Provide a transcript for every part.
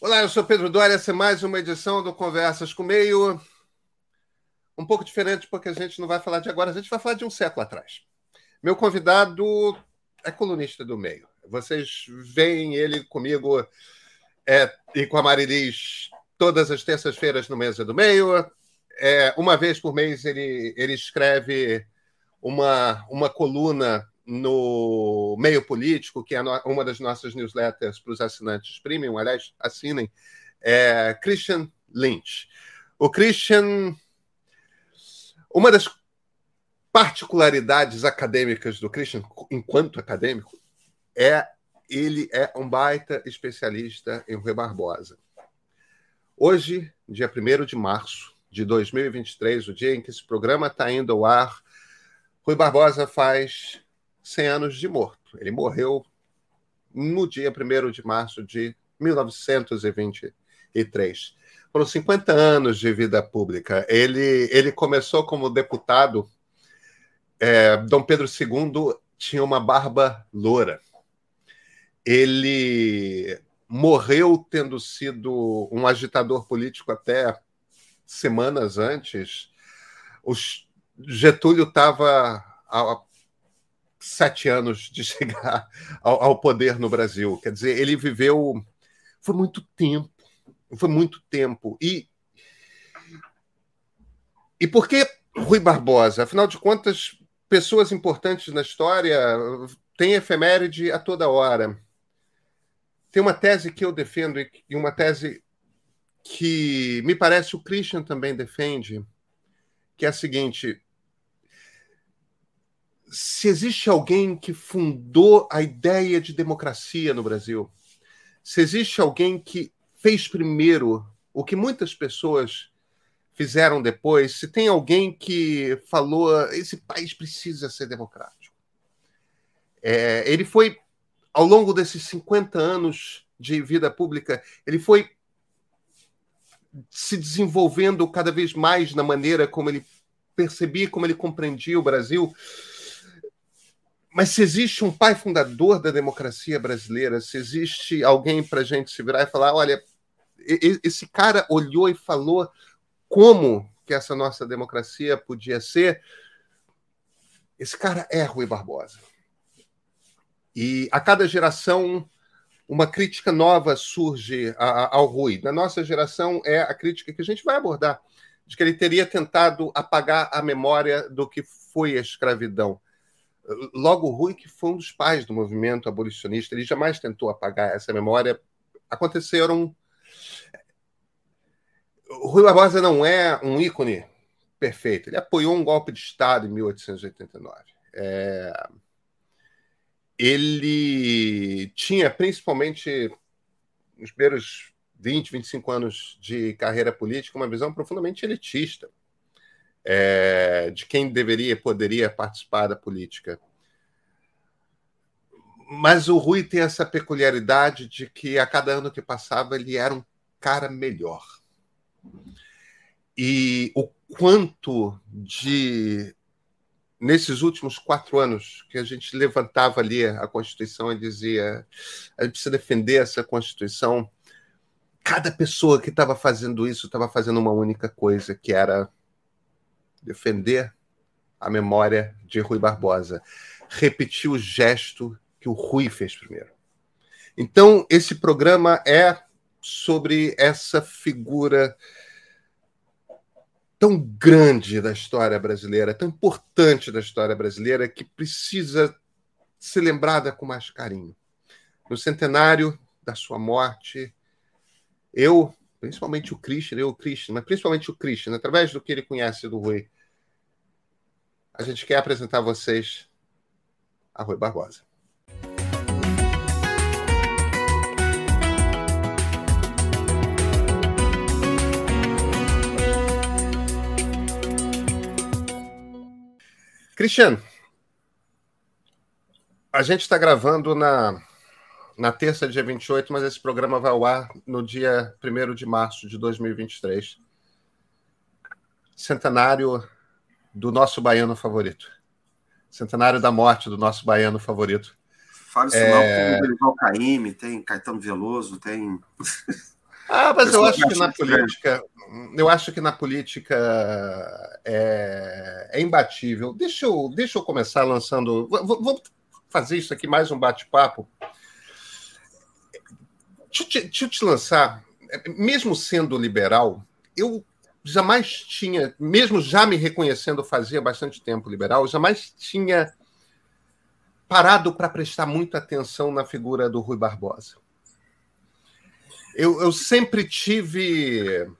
Olá, eu sou Pedro Doria, essa é mais uma edição do Conversas com Meio. Um pouco diferente, porque a gente não vai falar de agora, a gente vai falar de um século atrás. Meu convidado é colunista do meio. Vocês veem ele comigo é, e com a Marilis todas as terças-feiras no Mesa do Meio. É, uma vez por mês ele, ele escreve uma, uma coluna no meio político, que é uma das nossas newsletters para os assinantes premium, aliás, assinem, é Christian Lynch. O Christian, uma das particularidades acadêmicas do Christian, enquanto acadêmico, é ele é um baita especialista em Rui Barbosa. Hoje, dia 1 de março de 2023, o dia em que esse programa está indo ao ar, Rui Barbosa faz 100 anos de morto. Ele morreu no dia 1 de março de 1923. Foram 50 anos de vida pública. Ele, ele começou como deputado. É, Dom Pedro II tinha uma barba loura. Ele morreu tendo sido um agitador político até semanas antes. O Getúlio estava sete anos de chegar ao, ao, poder no Brasil. Quer dizer, ele viveu. Foi muito tempo. Foi muito tempo. E. E por que Rui Barbosa? Afinal de contas, pessoas importantes na história têm efeméride a toda hora. Tem uma tese que eu defendo e uma tese que me parece o Christian também defende, que é a seguinte: se existe alguém que fundou a ideia de democracia no Brasil, se existe alguém que fez primeiro o que muitas pessoas fizeram depois, se tem alguém que falou esse país precisa ser democrático. É, ele foi, ao longo desses 50 anos de vida pública, ele foi se desenvolvendo cada vez mais na maneira como ele percebia, como ele compreendia o Brasil. Mas se existe um pai fundador da democracia brasileira, se existe alguém para a gente se virar e falar: olha, esse cara olhou e falou como que essa nossa democracia podia ser, esse cara é Rui Barbosa. E a cada geração, uma crítica nova surge ao Rui. Na nossa geração, é a crítica que a gente vai abordar, de que ele teria tentado apagar a memória do que foi a escravidão Logo, Rui, que foi um dos pais do movimento abolicionista, ele jamais tentou apagar essa memória. Aconteceram. Rui Barbosa não é um ícone perfeito. Ele apoiou um golpe de Estado em 1889. É... Ele tinha, principalmente nos primeiros 20, 25 anos de carreira política, uma visão profundamente elitista é, de quem deveria e poderia participar da política. Mas o Rui tem essa peculiaridade de que a cada ano que passava ele era um cara melhor. E o quanto de nesses últimos quatro anos que a gente levantava ali a Constituição e dizia a gente precisa defender essa Constituição, cada pessoa que estava fazendo isso estava fazendo uma única coisa, que era defender a memória de Rui Barbosa, repetir o gesto que o Rui fez primeiro. Então, esse programa é sobre essa figura tão grande da história brasileira, tão importante da história brasileira, que precisa ser lembrada com mais carinho. No centenário da sua morte, eu, principalmente o Christian, eu, o Christian, mas principalmente o Christian, através do que ele conhece do Rui, a gente quer apresentar a vocês a Rui Barbosa. Cristiano, a gente está gravando na, na terça, dia 28, mas esse programa vai ao ar no dia 1 de março de 2023. Centenário do nosso baiano favorito. Centenário da morte do nosso baiano favorito. Fala isso é... não, tem o Dorival Caymmi, tem Caetano Veloso, tem... Ah, mas eu acho que na política, eu acho que na política é, é imbatível. Deixa eu, deixa eu começar lançando. Vou fazer isso aqui mais um bate-papo. Deixa, deixa eu te lançar. Mesmo sendo liberal, eu jamais tinha, mesmo já me reconhecendo fazia bastante tempo liberal, jamais tinha parado para prestar muita atenção na figura do Rui Barbosa. Eu, eu sempre tive.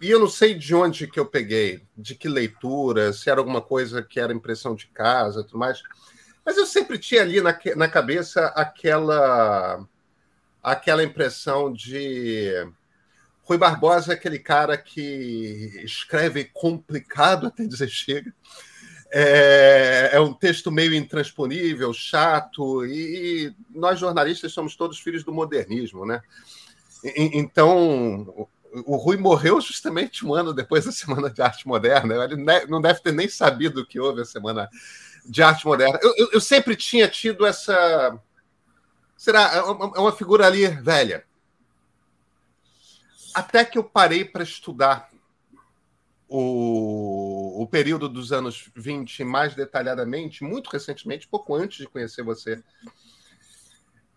E eu não sei de onde que eu peguei, de que leitura, se era alguma coisa que era impressão de casa tudo mais. Mas eu sempre tinha ali na, na cabeça aquela, aquela impressão de. Rui Barbosa é aquele cara que escreve complicado até dizer chega. É, é, um texto meio intransponível, chato, e nós jornalistas somos todos filhos do modernismo, né? Então, o Rui morreu justamente um ano depois da Semana de Arte Moderna. Ele não deve ter nem sabido que houve a Semana de Arte Moderna. Eu, eu, eu sempre tinha tido essa. Será? É uma é figura ali velha. Até que eu parei para estudar o, o período dos anos 20 mais detalhadamente, muito recentemente, pouco antes de conhecer você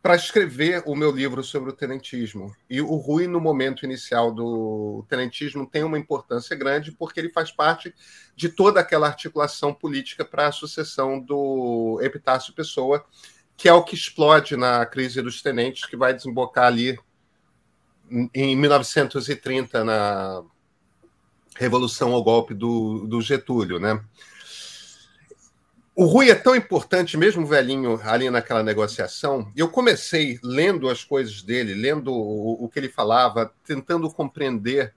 para escrever o meu livro sobre o tenentismo. E o Rui, no momento inicial do tenentismo, tem uma importância grande porque ele faz parte de toda aquela articulação política para a sucessão do Epitácio Pessoa, que é o que explode na crise dos tenentes, que vai desembocar ali em 1930 na Revolução ao golpe do, do Getúlio, né? O Rui é tão importante, mesmo velhinho ali naquela negociação. Eu comecei lendo as coisas dele, lendo o, o que ele falava, tentando compreender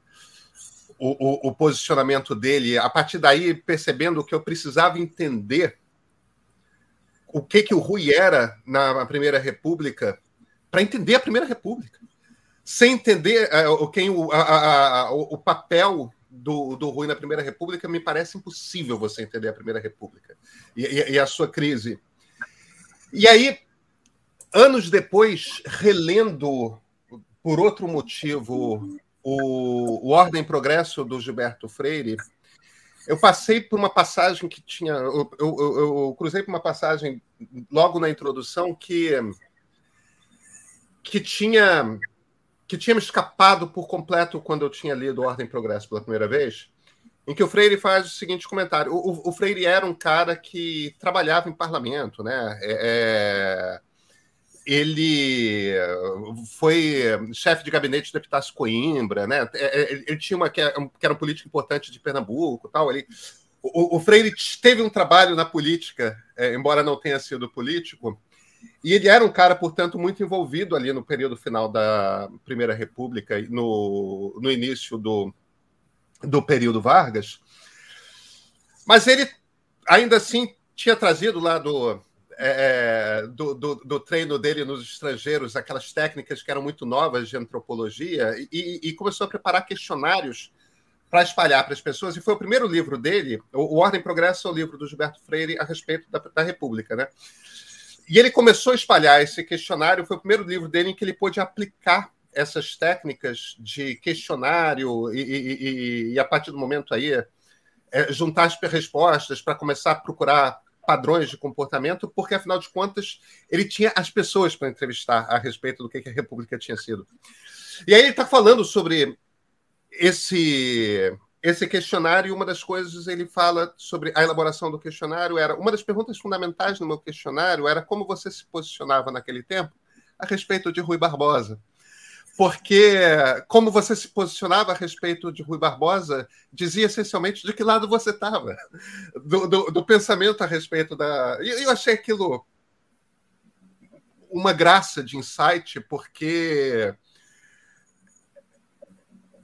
o, o, o, posicionamento dele. A partir daí, percebendo que eu precisava entender o que, que o Rui era na Primeira República, para entender a Primeira República. Sem entender uh, quem, o, o papel do, do Rui na Primeira República, me parece impossível você entender a Primeira República e, e, e a sua crise. E aí, anos depois, relendo por outro motivo o, o Ordem e Progresso do Gilberto Freire, eu passei por uma passagem que tinha. Eu, eu, eu, cruzei por uma passagem logo na introdução que, que tinha que tinha me escapado por completo quando eu tinha lido Ordem e Progresso pela primeira vez, em que o Freire faz o seguinte comentário. O, o Freire era um cara que trabalhava em parlamento, né? É, é ele foi chefe de gabinete do Epitácio Coimbra, né? É, é, ele tinha uma que era um político importante de Pernambuco, tal. Ele, o, o Freire teve um trabalho na política, embora não tenha sido político, e ele era um cara, portanto, muito envolvido ali no período final da Primeira República, no, no início do, do período Vargas. Mas ele, ainda assim, tinha trazido lá do, é, do, do, do, treino dele nos estrangeiros aquelas técnicas que eram muito novas de antropologia e, e começou a preparar questionários para espalhar para as pessoas. E foi o primeiro livro dele, o, o Ordem e Progresso, é o livro do Gilberto Freire a respeito da, da República, né? E ele começou a espalhar esse questionário, foi o primeiro livro dele em que ele pôde aplicar essas técnicas de questionário e, e, e, e a partir do momento aí é, juntar as respostas para começar a procurar padrões de comportamento, porque afinal de contas ele tinha as pessoas para entrevistar a respeito do que a República tinha sido. E aí ele está falando sobre esse esse questionário, uma das coisas ele fala sobre a elaboração do questionário era uma das perguntas fundamentais no meu questionário era como você se posicionava naquele tempo a respeito de Rui Barbosa. Porque como você se posicionava a respeito de Rui Barbosa dizia essencialmente de que lado você estava, do, do, do, pensamento a respeito da. E eu achei aquilo uma graça de insight, porque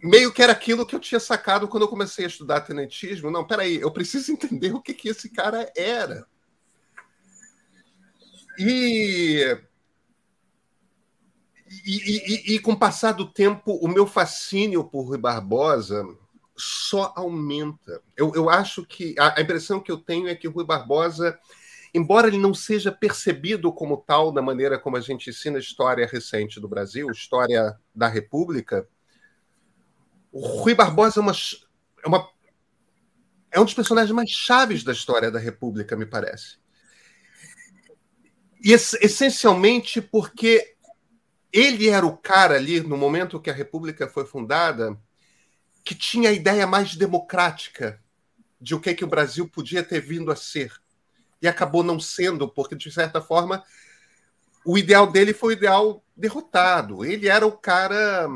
meio que era aquilo que eu tinha sacado quando eu comecei a estudar tenentismo. Não, peraí, eu preciso entender o que, que esse cara era. E, e, e, e, com o passar do tempo, o meu fascínio por Rui Barbosa só aumenta. Eu, eu acho que a, a impressão que eu tenho é que Rui Barbosa, embora ele não seja percebido como tal da maneira como a gente ensina história recente do Brasil, história da República, O Rui Barbosa é, uma, é, uma, é um dos personagens mais chaves da história da República, me parece. E essencialmente porque ele era o cara ali, no momento que a República foi fundada, que tinha a ideia mais democrática de o que, que o Brasil podia ter vindo a ser. E acabou não sendo, porque, de certa forma, o ideal dele foi o ideal derrotado. Ele era o cara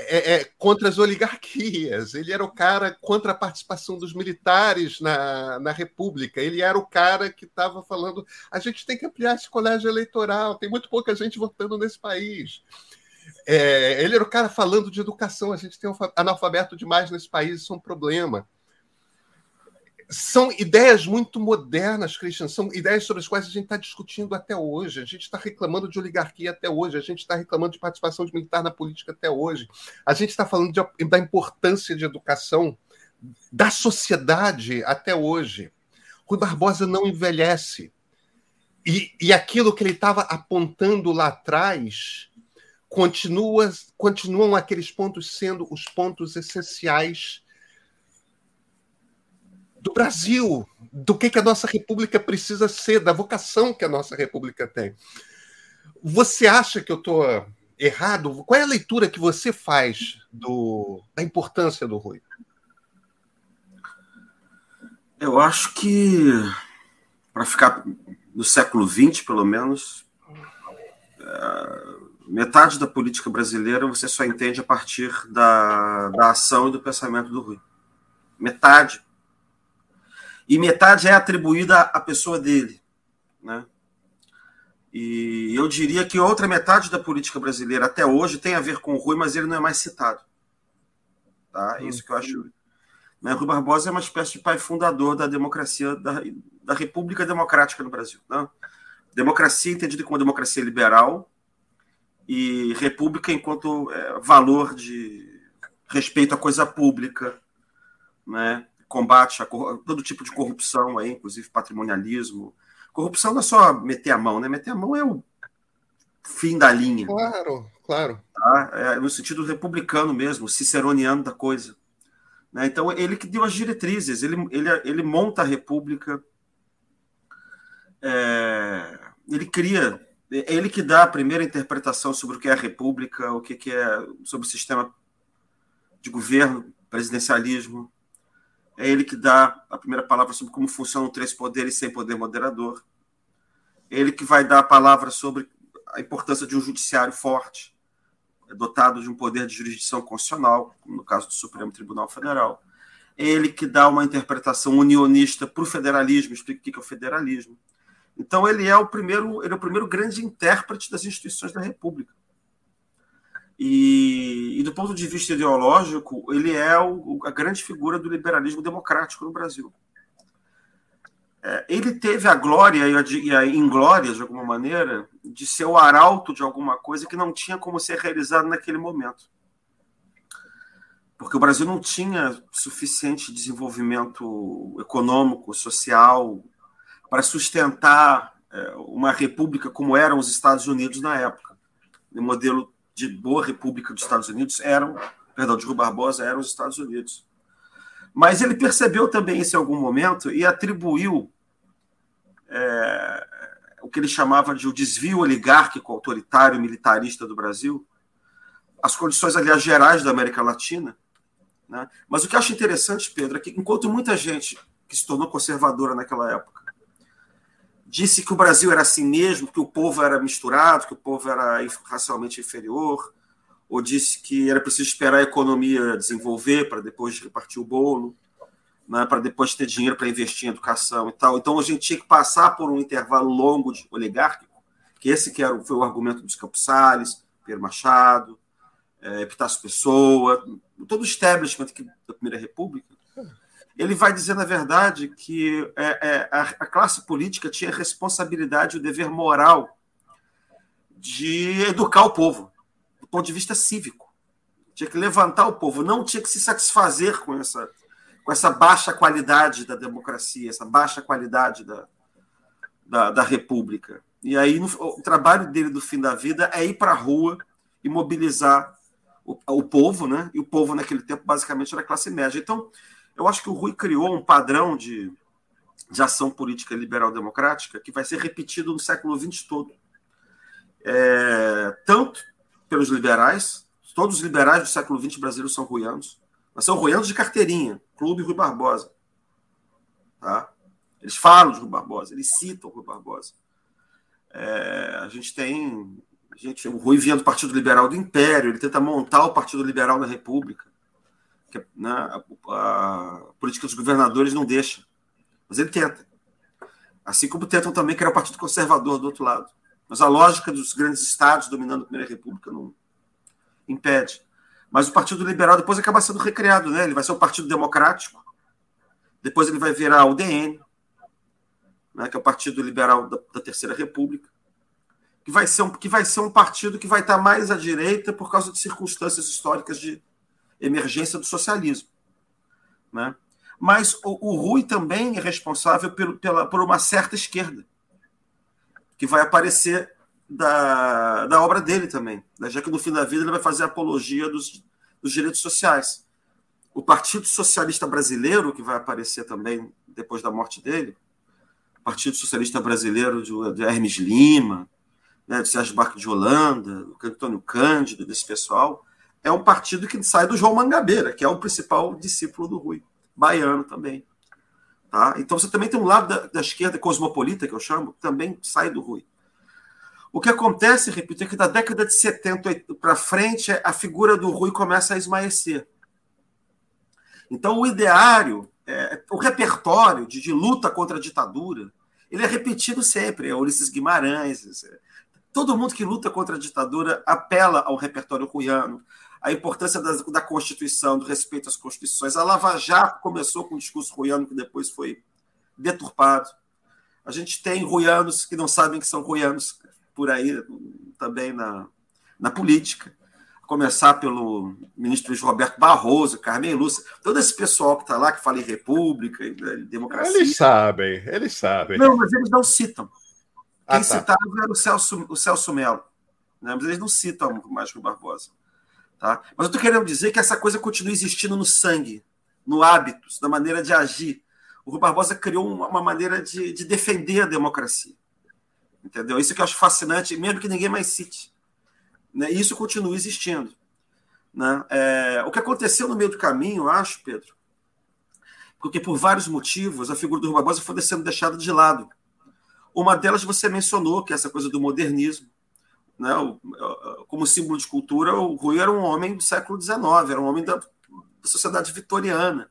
é, é, contra as oligarquias, ele era o cara contra a participação dos militares na, na República, ele era o cara que estava falando: a gente tem que ampliar esse colégio eleitoral, tem muito pouca gente votando nesse país. É, ele era o cara falando de educação, a gente tem analfabeto demais nesse país, isso é um problema são ideias muito modernas, Christian, são ideias sobre as quais a gente está discutindo até hoje. A gente está reclamando de oligarquia até hoje, a gente está reclamando de participação de militar na política até hoje. A gente está falando de, da importância de educação da sociedade até hoje. Rui Barbosa não envelhece. E, e aquilo que ele estava apontando lá atrás continua, continuam aqueles pontos sendo os pontos essenciais Brasil, do que, que a nossa república precisa ser, da vocação que a nossa república tem. Você acha que eu estou errado? Qual é a leitura que você faz do, da importância do Rui? Eu acho que, para ficar no século XX, pelo menos, é, metade da política brasileira você só entende a partir da, da ação e do pensamento do Rui. Metade e metade é atribuída à pessoa dele, né? E eu diria que outra metade da política brasileira até hoje tem a ver com o Rui, mas ele não é mais citado. Tá? É isso que eu acho. Né? Rui Barbosa é uma espécie de pai fundador da democracia, da, da República Democrática no Brasil. Né? Democracia entendida como democracia liberal e república enquanto é, valor de respeito à coisa pública, né? Combate a todo tipo de corrupção, aí, inclusive patrimonialismo. Corrupção não é só meter a mão, né? Meter a mão é o fim da linha. Claro, claro. Tá? É no sentido republicano mesmo, ciceroniano da coisa. Né? Então, ele que deu as diretrizes, ele, ele, ele monta a república, é, ele cria, é ele que dá a primeira interpretação sobre o que é a república, o que, que é sobre o sistema de governo, presidencialismo, é ele que dá a primeira palavra sobre como funcionam três poderes sem poder moderador. É ele que vai dar a palavra sobre a importância de um judiciário forte, dotado de um poder de jurisdição constitucional, como no caso do Supremo Tribunal Federal. É ele que dá uma interpretação unionista para o federalismo, explica o que é o federalismo. Então ele é o primeiro, ele é o primeiro grande intérprete das instituições da República. E, e, do ponto de vista ideológico, ele é o, a grande figura do liberalismo democrático no Brasil. É, ele teve a glória e a, e a inglória, de alguma maneira, de ser o arauto de alguma coisa que não tinha como ser realizado naquele momento. Porque o Brasil não tinha suficiente desenvolvimento econômico, social, para sustentar é, uma república como eram os Estados Unidos na época, no modelo de boa república dos Estados Unidos eram, perdão, de Rui Barbosa eram os Estados Unidos. Mas ele percebeu também isso em algum momento e atribuiu é, o que ele chamava de o desvio oligárquico, autoritário, militarista do Brasil, as condições, aliás, gerais da América Latina. Né? Mas o que eu acho interessante, Pedro, é que enquanto muita gente que se tornou conservadora naquela época disse que o Brasil era assim mesmo, que o povo era misturado, que o povo era racialmente inferior, ou disse que era preciso esperar a economia desenvolver para depois repartir o bolo, né, para depois ter dinheiro para investir em educação e tal. Então a gente tinha que passar por um intervalo longo de oligárquico, que esse que era, foi o argumento dos Campos Salles, Pedro Machado, é, Epitácio Pessoa, todo o establishment da Primeira República, ele vai dizer, na verdade, que é, é, a, classe política tinha a responsabilidade, o dever moral de educar o povo, do ponto de vista cívico. Tinha que levantar o povo, não tinha que se satisfazer com essa, com essa baixa qualidade da democracia, essa baixa qualidade da, da, da república. E aí o trabalho dele do fim da vida é ir para a rua e mobilizar o, o povo, né? E o povo naquele tempo basicamente era a classe média. Então, eu acho que o Rui criou um padrão de, de ação política liberal democrática que vai ser repetido no século XX todo. É, tanto pelos liberais, todos os liberais do século XX brasileiros são ruianos, mas são ruianos de carteirinha, Clube Rui Barbosa. Tá? Eles falam de Rui Barbosa, eles citam Rui Barbosa. É, a gente tem. Gente, o Rui vinha do Partido Liberal do Império, ele tenta montar o Partido Liberal na República. Que, né, a, a, política dos governadores não deixa. Mas ele tenta. Assim como tentam também criar o Partido Conservador do outro lado. Mas a lógica dos grandes estados dominando a Primeira República não impede. Mas o Partido Liberal depois acaba sendo recriado, né? Ele vai ser o Partido Democrático, depois ele vai virar o DN, né, que é o Partido Liberal da, da, Terceira República, que vai, ser um, que vai ser um partido que vai estar mais à direita por causa de circunstâncias históricas de emergência do socialismo. Né? Mas o, o Rui também é responsável pelo, pela, por uma certa esquerda, que vai aparecer da, da obra dele também, né? já que no fim da vida ele vai fazer apologia dos, dos direitos sociais. O Partido Socialista Brasileiro, que vai aparecer também depois da morte dele, Partido Socialista Brasileiro de, de Hermes Lima, né, de Sérgio Barco de Holanda, do Antônio Cândido, desse pessoal, é um partido que sai do João Mangabeira, que é o principal discípulo do Rui, baiano também. Tá? Então você também tem um lado da, da esquerda cosmopolita, que eu chamo, que também sai do Rui. O que acontece, repito, é que da década de 70 para frente, a figura do Rui começa a esmaecer. Então, o ideário, é, o repertório de, de luta contra a ditadura, ele é repetido sempre. É Ulisses Guimarães. É, todo mundo que luta contra a ditadura apela ao repertório ruiano, a importância da, da Constituição, do respeito às constituições. A Lava Jato começou com um discurso ruiano que depois foi deturpado. A gente tem ruianos que não sabem que são ruianos por aí também na, na política começar pelo ministro Luiz Roberto Barroso, Carmen Lúcia, todo esse pessoal que está lá, que fala em república, em democracia. Eles sabem, eles sabem. Não, mas eles não citam. Ah, Quem ah, tá. citava era o Celso, o Celso Melo. Né? Mas eles não citam mais que o Barbosa. Tá? Mas eu estou querendo dizer que essa coisa continua existindo no sangue, no hábito, na maneira de agir. O Rui Barbosa criou uma, maneira de, de defender a democracia. Entendeu? Isso que eu acho fascinante, mesmo que ninguém mais cite. Né? Isso continua existindo. Né? É, o que aconteceu no meio do caminho, eu acho, Pedro, porque por vários motivos a figura do Rui Barbosa foi sendo deixada de lado. Uma delas você mencionou, que é essa coisa do modernismo. Né? O, como símbolo de cultura, o Rui era um homem do século XIX, era um homem da, da sociedade vitoriana,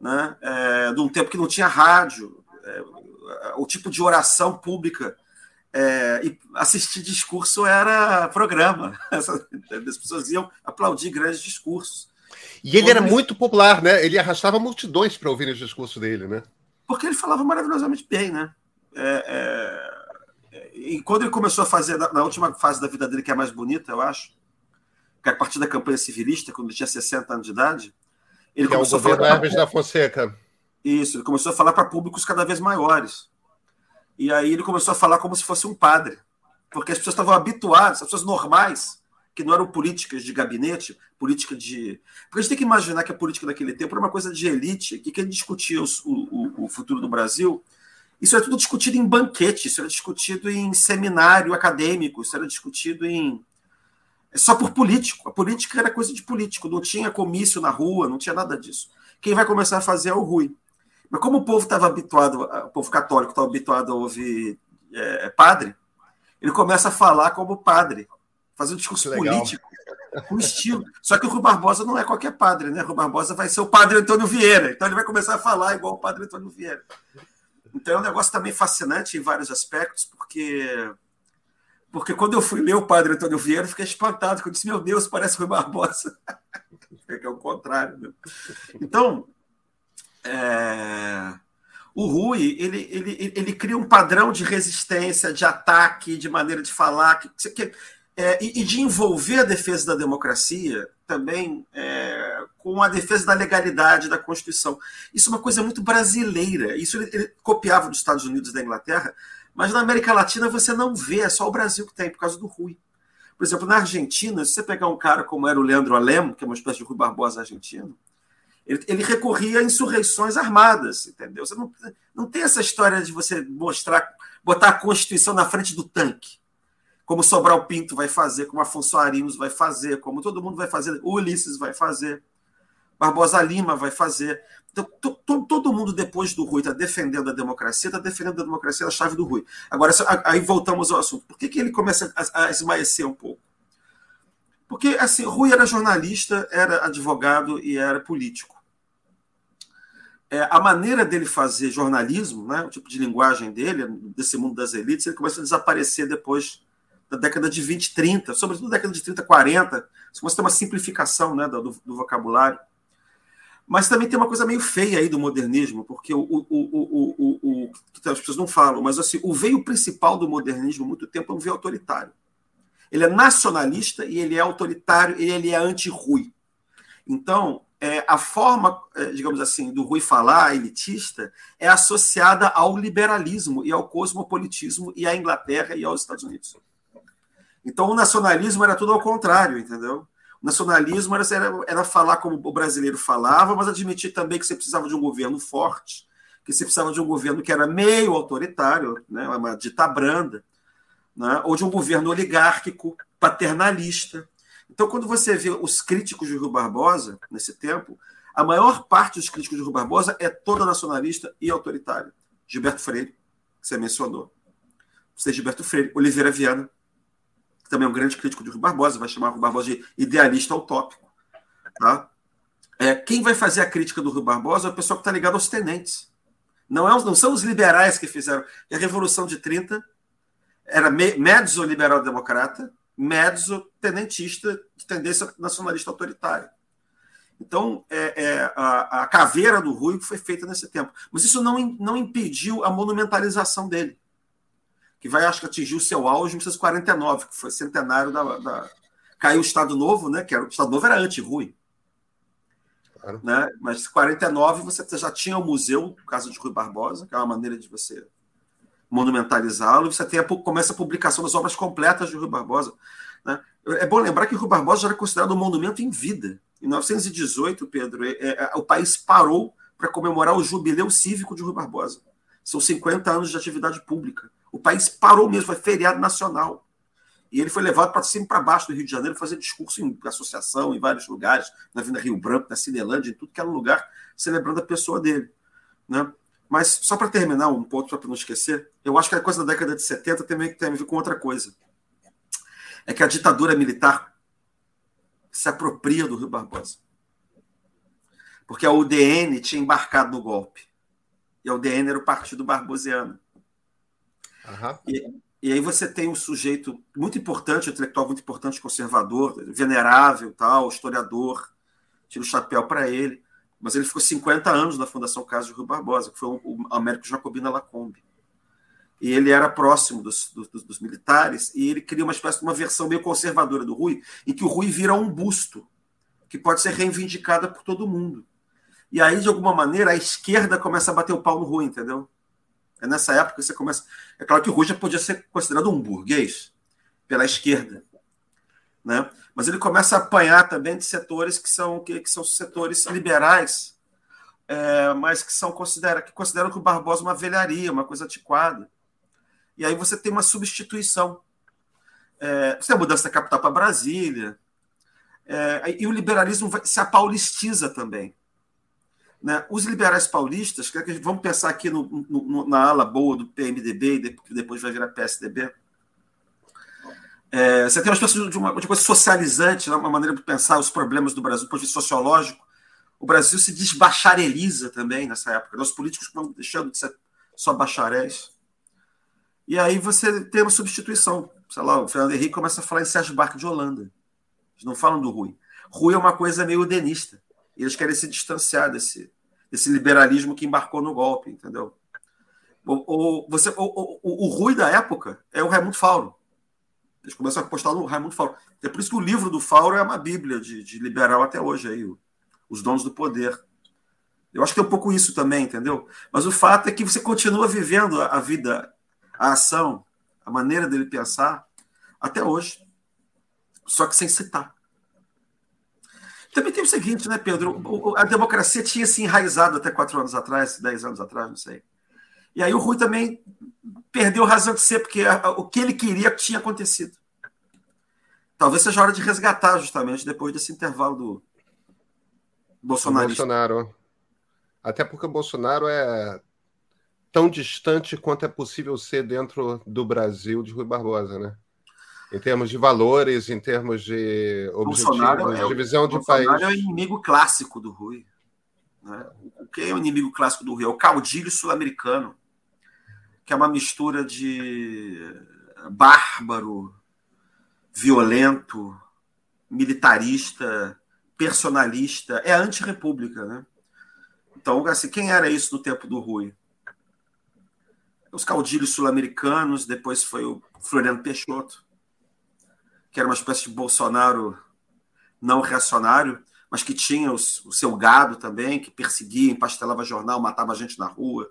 né? É, de um tempo que não tinha rádio, é, o tipo de oração pública é, e assistir discurso era programa. As pessoas iam aplaudir grandes discursos. E ele era muito popular, né? Ele arrastava multidões para ouvir os discursos dele, né? Porque ele falava maravilhosamente bem, né? É, é, e quando ele começou a fazer, na última fase da vida dele, que é a mais bonita, eu acho, que é a partir da campanha civilista, quando ele tinha 60 anos de idade, ele que começou é o a falar. Hermes da Fonseca. Isso, ele começou a falar para públicos cada vez maiores. E aí ele começou a falar como se fosse um padre, porque as pessoas estavam habituadas, as pessoas normais, que não eram políticas de gabinete, política de. Porque a gente tem que imaginar que a política daquele tempo era uma coisa de elite, que quem discutia o, o futuro do Brasil, isso era tudo discutido em banquete, isso era discutido em seminário acadêmico, isso era discutido em. É só por político. A política era coisa de político, não tinha comício na rua, não tinha nada disso. Quem vai começar a fazer é o Rui. Mas como o povo estava habituado, o povo católico estava habituado a ouvir é, padre, ele começa a falar como padre, fazer um discurso político com estilo. Só que o Rui Barbosa não é qualquer padre, né? O Rui Barbosa vai ser o padre Antônio Vieira, então ele vai começar a falar igual o padre Antônio Vieira. Então é um negócio também fascinante em vários aspectos, porque porque quando eu fui ler o padre Antônio Vieira, eu fiquei espantado, eu disse, meu Deus, parece Rui Barbosa. é o contrário. Né? Então, é... O Rui ele, ele, ele cria um padrão de resistência, de ataque, de maneira de falar, que, que é, e, de envolver a defesa da democracia também é, com a defesa da legalidade da Constituição. Isso é uma coisa muito brasileira. Isso ele, ele, copiava dos Estados Unidos e da Inglaterra, mas na América Latina você não vê, é só o Brasil que tem, por causa do Rui. Por exemplo, na Argentina, se você pegar um cara como era o Leandro Alem, que é uma espécie de Rui Barbosa argentino, ele, ele recorria a insurreições armadas, entendeu? Você não, não tem essa história de você mostrar, botar a Constituição na frente do tanque, como Sobral Pinto vai fazer, como Afonso Arinos vai fazer, como todo mundo vai fazer, Ulisses vai fazer, Barbosa Lima vai fazer. Então, todo mundo, depois do Rui, está defendendo a democracia, está defendendo a democracia da chave do Rui. Agora, aí voltamos ao assunto. Por que, que ele começa a, a esmaecer um pouco? Porque, assim, Rui era jornalista, era advogado e era político é, a maneira dele fazer jornalismo, né, o tipo de linguagem dele, desse mundo das elites, ele começa a desaparecer depois da década de 20, 30, sobretudo da década de 30, 40. Você começa a ter uma simplificação né, do, do, vocabulário. Mas também tem uma coisa meio feia aí do modernismo, porque o, o, o, o, que as pessoas não falam, mas assim, o veio principal do modernismo, muito tempo, é um veio autoritário. Ele é nacionalista e ele é autoritário e ele é anti-Rui. Então, é, a forma, é, digamos assim, do Rui falar, elitista, é associada ao liberalismo e ao cosmopolitismo e à Inglaterra e aos Estados Unidos. Então, o nacionalismo era tudo ao contrário, entendeu? Nacionalismo era, era falar como o brasileiro falava, mas admitir também que você precisava de um governo forte, que você precisava de um governo que era meio autoritário, né, uma dita branda, né, ou de um governo oligárquico, paternalista, então, quando você vê os críticos de Rui Barbosa, nesse tempo, a maior parte dos críticos de Rui Barbosa é toda nacionalista e autoritária. Gilberto Freire, que você mencionou. Você Gilberto Freire, Oliveira Viana, também é um grande crítico de Rui Barbosa, vai chamar Rui Barbosa de idealista utópico. Tá? É, quem vai fazer a crítica do Rui Barbosa é o pessoal que está ligado aos tenentes. Não, é, não são os liberais que fizeram. A Revolução de 30 era mezzo liberal-democrata, mezzo tenentista de tendência nacionalista autoritária. Então, é, é, a, a, caveira do Rui foi feita nesse tempo. Mas isso não, não impediu a monumentalização dele, que vai, acho que, atingir o seu auge em 1949, que foi centenário da, da. Caiu o Estado Novo, né? Que era, o Estado Novo era anti-Rui. Claro. Né? Mas em 49 você já tinha o museu, Casa de Rui Barbosa, que é uma maneira de você monumentalizá-lo, você tem a, começa a publicação das obras completas de Rui Barbosa. Né? É bom lembrar que Rui Barbosa já era considerado um monumento em vida. Em 1918, Pedro, é, é, o país parou para comemorar o jubileu cívico de Rui Barbosa. São 50 anos de atividade pública. O país parou mesmo, foi feriado nacional. E ele foi levado para cima e para baixo do Rio de Janeiro fazer discurso em associação, em vários lugares, na Vila Rio Branco, na Cinelândia, em tudo que era lugar, celebrando a pessoa dele. Né? Mas, só para terminar um ponto, para não esquecer, eu acho que a coisa da década de 70 também tem a ver com outra coisa. É que a ditadura militar se apropria do Rio Barbosa. Porque a UDN tinha embarcado no golpe. E a UDN era o Partido Barbosiano. Uhum. E, e, aí você tem um sujeito muito importante, um intelectual muito importante, conservador, venerável, tal, historiador, tira o chapéu para ele mas ele ficou 50 anos na Fundação Casa de Rui Barbosa, que foi o Américo Jacobina Lacombe. E ele era próximo dos, dos, dos, militares, e ele cria uma espécie de uma versão meio conservadora do Rui, em que o Rui vira um busto, que pode ser reivindicada por todo mundo. E aí, de alguma maneira, a esquerda começa a bater o pau no Rui, entendeu? É nessa época que você começa. É claro que o já podia ser considerado um burguês pela esquerda. Né? Mas ele começa a apanhar também de setores que são, que, que são setores liberais, é, mas que são considera, que consideram que o Barbosa é uma velharia, uma coisa antiquada. E aí você tem uma substituição. É, você tem a mudança da capital para Brasília. É, e o liberalismo se apaulistiza também. Né? Os liberais paulistas, que vamos pensar aqui no, no, na ala boa do PMDB, que depois vai virar PSDB, é, você tem uma espécie de uma, de coisa socializante, né? uma maneira de pensar os problemas do Brasil, do ponto de vista sociológico. O Brasil se desbachareliza também nessa época. Os políticos vão deixando de ser só bacharéis. E aí você tem uma substituição. Sei lá, o Fernando Henrique começa a falar em Sérgio Barco de Holanda. Eles não falam do Rui. Rui é uma coisa meio denista. E eles querem se distanciar desse, desse liberalismo que embarcou no golpe, entendeu? O, o, você, o, o, o Rui da época é o Raimundo Fauro. Eles começam a apostar no Raimundo Fauro. É por isso que o livro do Fauro é uma bíblia de, de liberal até hoje, aí, os donos do poder. Eu acho que é um pouco isso também, entendeu? Mas o fato é que você continua vivendo a vida, a ação, a maneira dele pensar até hoje. só que sem citar. Também tem o seguinte, né, Pedro? A democracia tinha se enraizado até quatro anos atrás, dez anos atrás, não sei. E aí o Rui também perdeu razão de ser, porque o que ele queria tinha acontecido. Talvez seja hora de resgatar, justamente, depois desse intervalo do Bolsonaro. Bolsonaro. Até porque o Bolsonaro é tão distante quanto é possível ser dentro do Brasil de Rui Barbosa, né? Em termos de valores, em termos de objetivos, é, de visão de Bolsonaro país. Bolsonaro é o inimigo clássico do Rui. Né? O que é o inimigo clássico do Rui? É o caudilho sul-americano, que é uma mistura de bárbaro, violento, militarista, personalista, é anti-república, né? Então, assim, quem era isso no tempo do Rui? Os caudilhos sul-americanos, depois foi o Floriano Peixoto, que era uma espécie de Bolsonaro não reacionário, mas que tinha os, o seu gado também, que perseguia, empastelava jornal, matava gente na rua,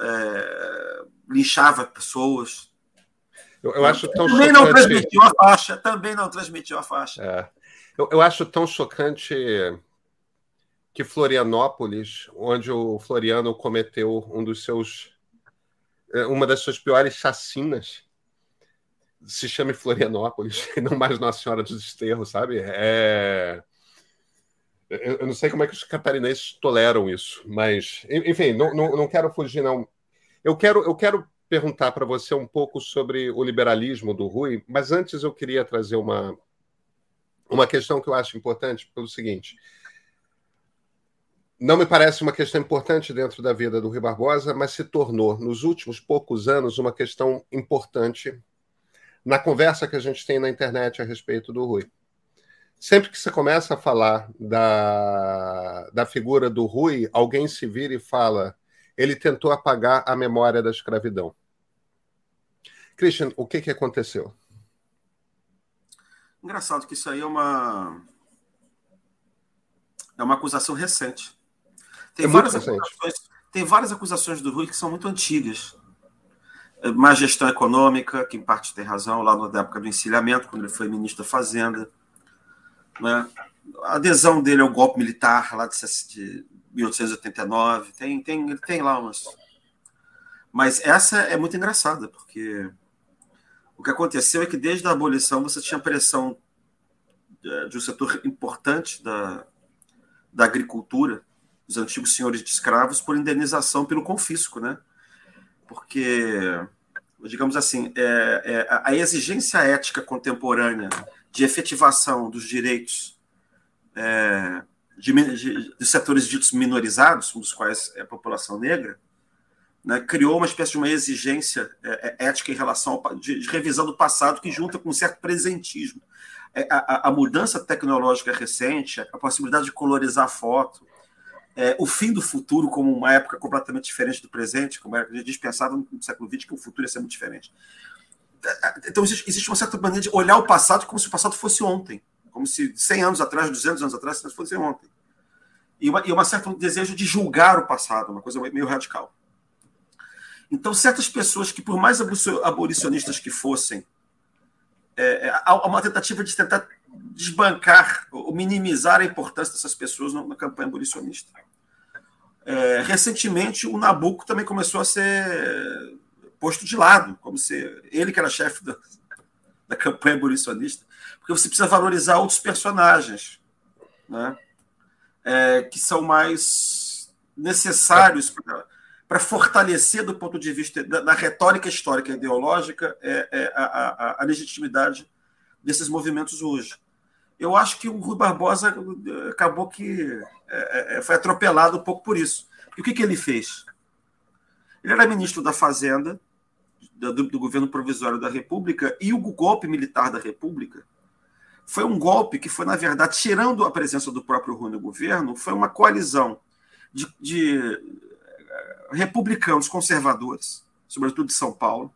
é, linchava pessoas. Eu, eu acho tão também chocante... não transmitiu a faixa, também não transmitiu a faixa. É. Eu, eu acho tão chocante que Florianópolis, onde o Floriano cometeu um dos seus é, uma das suas piores chacinas, se chame Florianópolis e não mais Nossa Senhora dos Esterros, sabe? É... Eu não sei como é que os catarinenses toleram isso, mas, enfim, não, não, não quero fugir, não. Eu quero, eu quero perguntar para você um pouco sobre o liberalismo do Rui, mas antes eu queria trazer uma, uma questão que eu acho importante, pelo seguinte. Não me parece uma questão importante dentro da vida do Rui Barbosa, mas se tornou, nos últimos poucos anos, uma questão importante na conversa que a gente tem na internet a respeito do Rui. Sempre que você começa a falar da, da figura do Rui, alguém se vira e fala: ele tentou apagar a memória da escravidão. Christian, o que, que aconteceu? Engraçado que isso aí é uma é uma acusação recente. Tem é várias acusações, tem várias acusações do Rui que são muito antigas má gestão econômica, que em parte tem razão, lá na época do encilhamento, quando ele foi ministro da Fazenda. Né? A adesão dele ao golpe militar lá de 1889, tem, tem, ele tem lá umas. Mas essa é muito engraçada, porque o que aconteceu é que desde a abolição você tinha pressão de um setor importante da, da agricultura, os antigos senhores de escravos, por indenização pelo confisco, né? Porque, digamos assim, é, é, a exigência ética contemporânea de efetivação dos direitos é, de, de, de, setores ditos minorizados, um dos quais é a população negra, né, criou uma espécie de uma exigência é, é, ética em relação ao, de, de, revisão do passado que junta com um certo presentismo. É, a, a, mudança tecnológica recente, a possibilidade de colorizar a foto, é, o fim do futuro como uma época completamente diferente do presente, como era, pensava no século XX que o futuro ia ser muito diferente. Então existe, existe, uma certa maneira de olhar o passado como se o passado fosse ontem, como se 100 anos atrás, 200 anos atrás, fosse ontem. E uma, e uma desejo de julgar o passado, uma coisa meio radical. Então, certas pessoas que, por mais abolicionistas que fossem, é, é há uma tentativa de tentar desbancar ou minimizar a importância dessas pessoas na, campanha abolicionista. É, recentemente, o Nabucco também começou a ser posto de lado, como se ele que era chefe da, da campanha abolicionista, porque você precisa valorizar outros personagens, né? É, que são mais necessários para fortalecer, do ponto de vista da, da retórica histórica e ideológica, é, é a, a, a legitimidade desses movimentos hoje eu acho que o Rui Barbosa acabou que é, é, foi atropelado um pouco por isso. E o que, que ele fez? Ele era ministro da Fazenda, do, do, governo provisório da República, e o golpe militar da República foi um golpe que foi, na verdade, tirando a presença do próprio Rui no governo, foi uma coalizão de, de republicanos conservadores, sobretudo de São Paulo,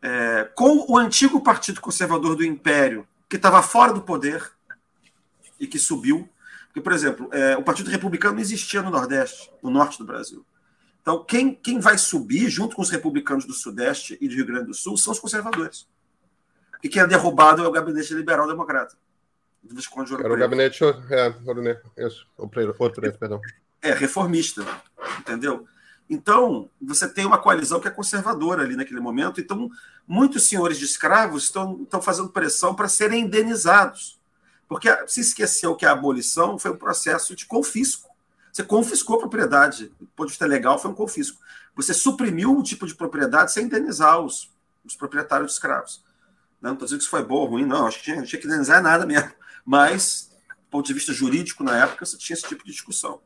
é, com o antigo Partido Conservador do Império, que estava fora do poder e que subiu. Porque, por exemplo, é, o Partido Republicano não existia no Nordeste, no Norte do Brasil. Então, quem, quem vai subir junto com os republicanos do Sudeste e do Rio Grande do Sul são os conservadores. E quem é derrubado é o gabinete liberal democrata. Do Visconde Ouro Era o gabinete. É, isso, o preto, outro preto, perdão. É, reformista. Entendeu? Então, você tem uma coalizão que é conservadora ali naquele momento. Então, muitos senhores de escravos estão, estão fazendo pressão para serem indenizados. Porque se esqueceu que a abolição foi um processo de confisco. Você confiscou a propriedade. Do ponto de vista legal, foi um confisco. Você suprimiu um tipo de propriedade sem indenizar os, os proprietários de escravos. Não estou dizendo que isso foi bom ou ruim, não. Acho que tinha, tinha que indenizar nada mesmo. Mas, do ponto de vista jurídico, na época, você tinha esse tipo de discussão.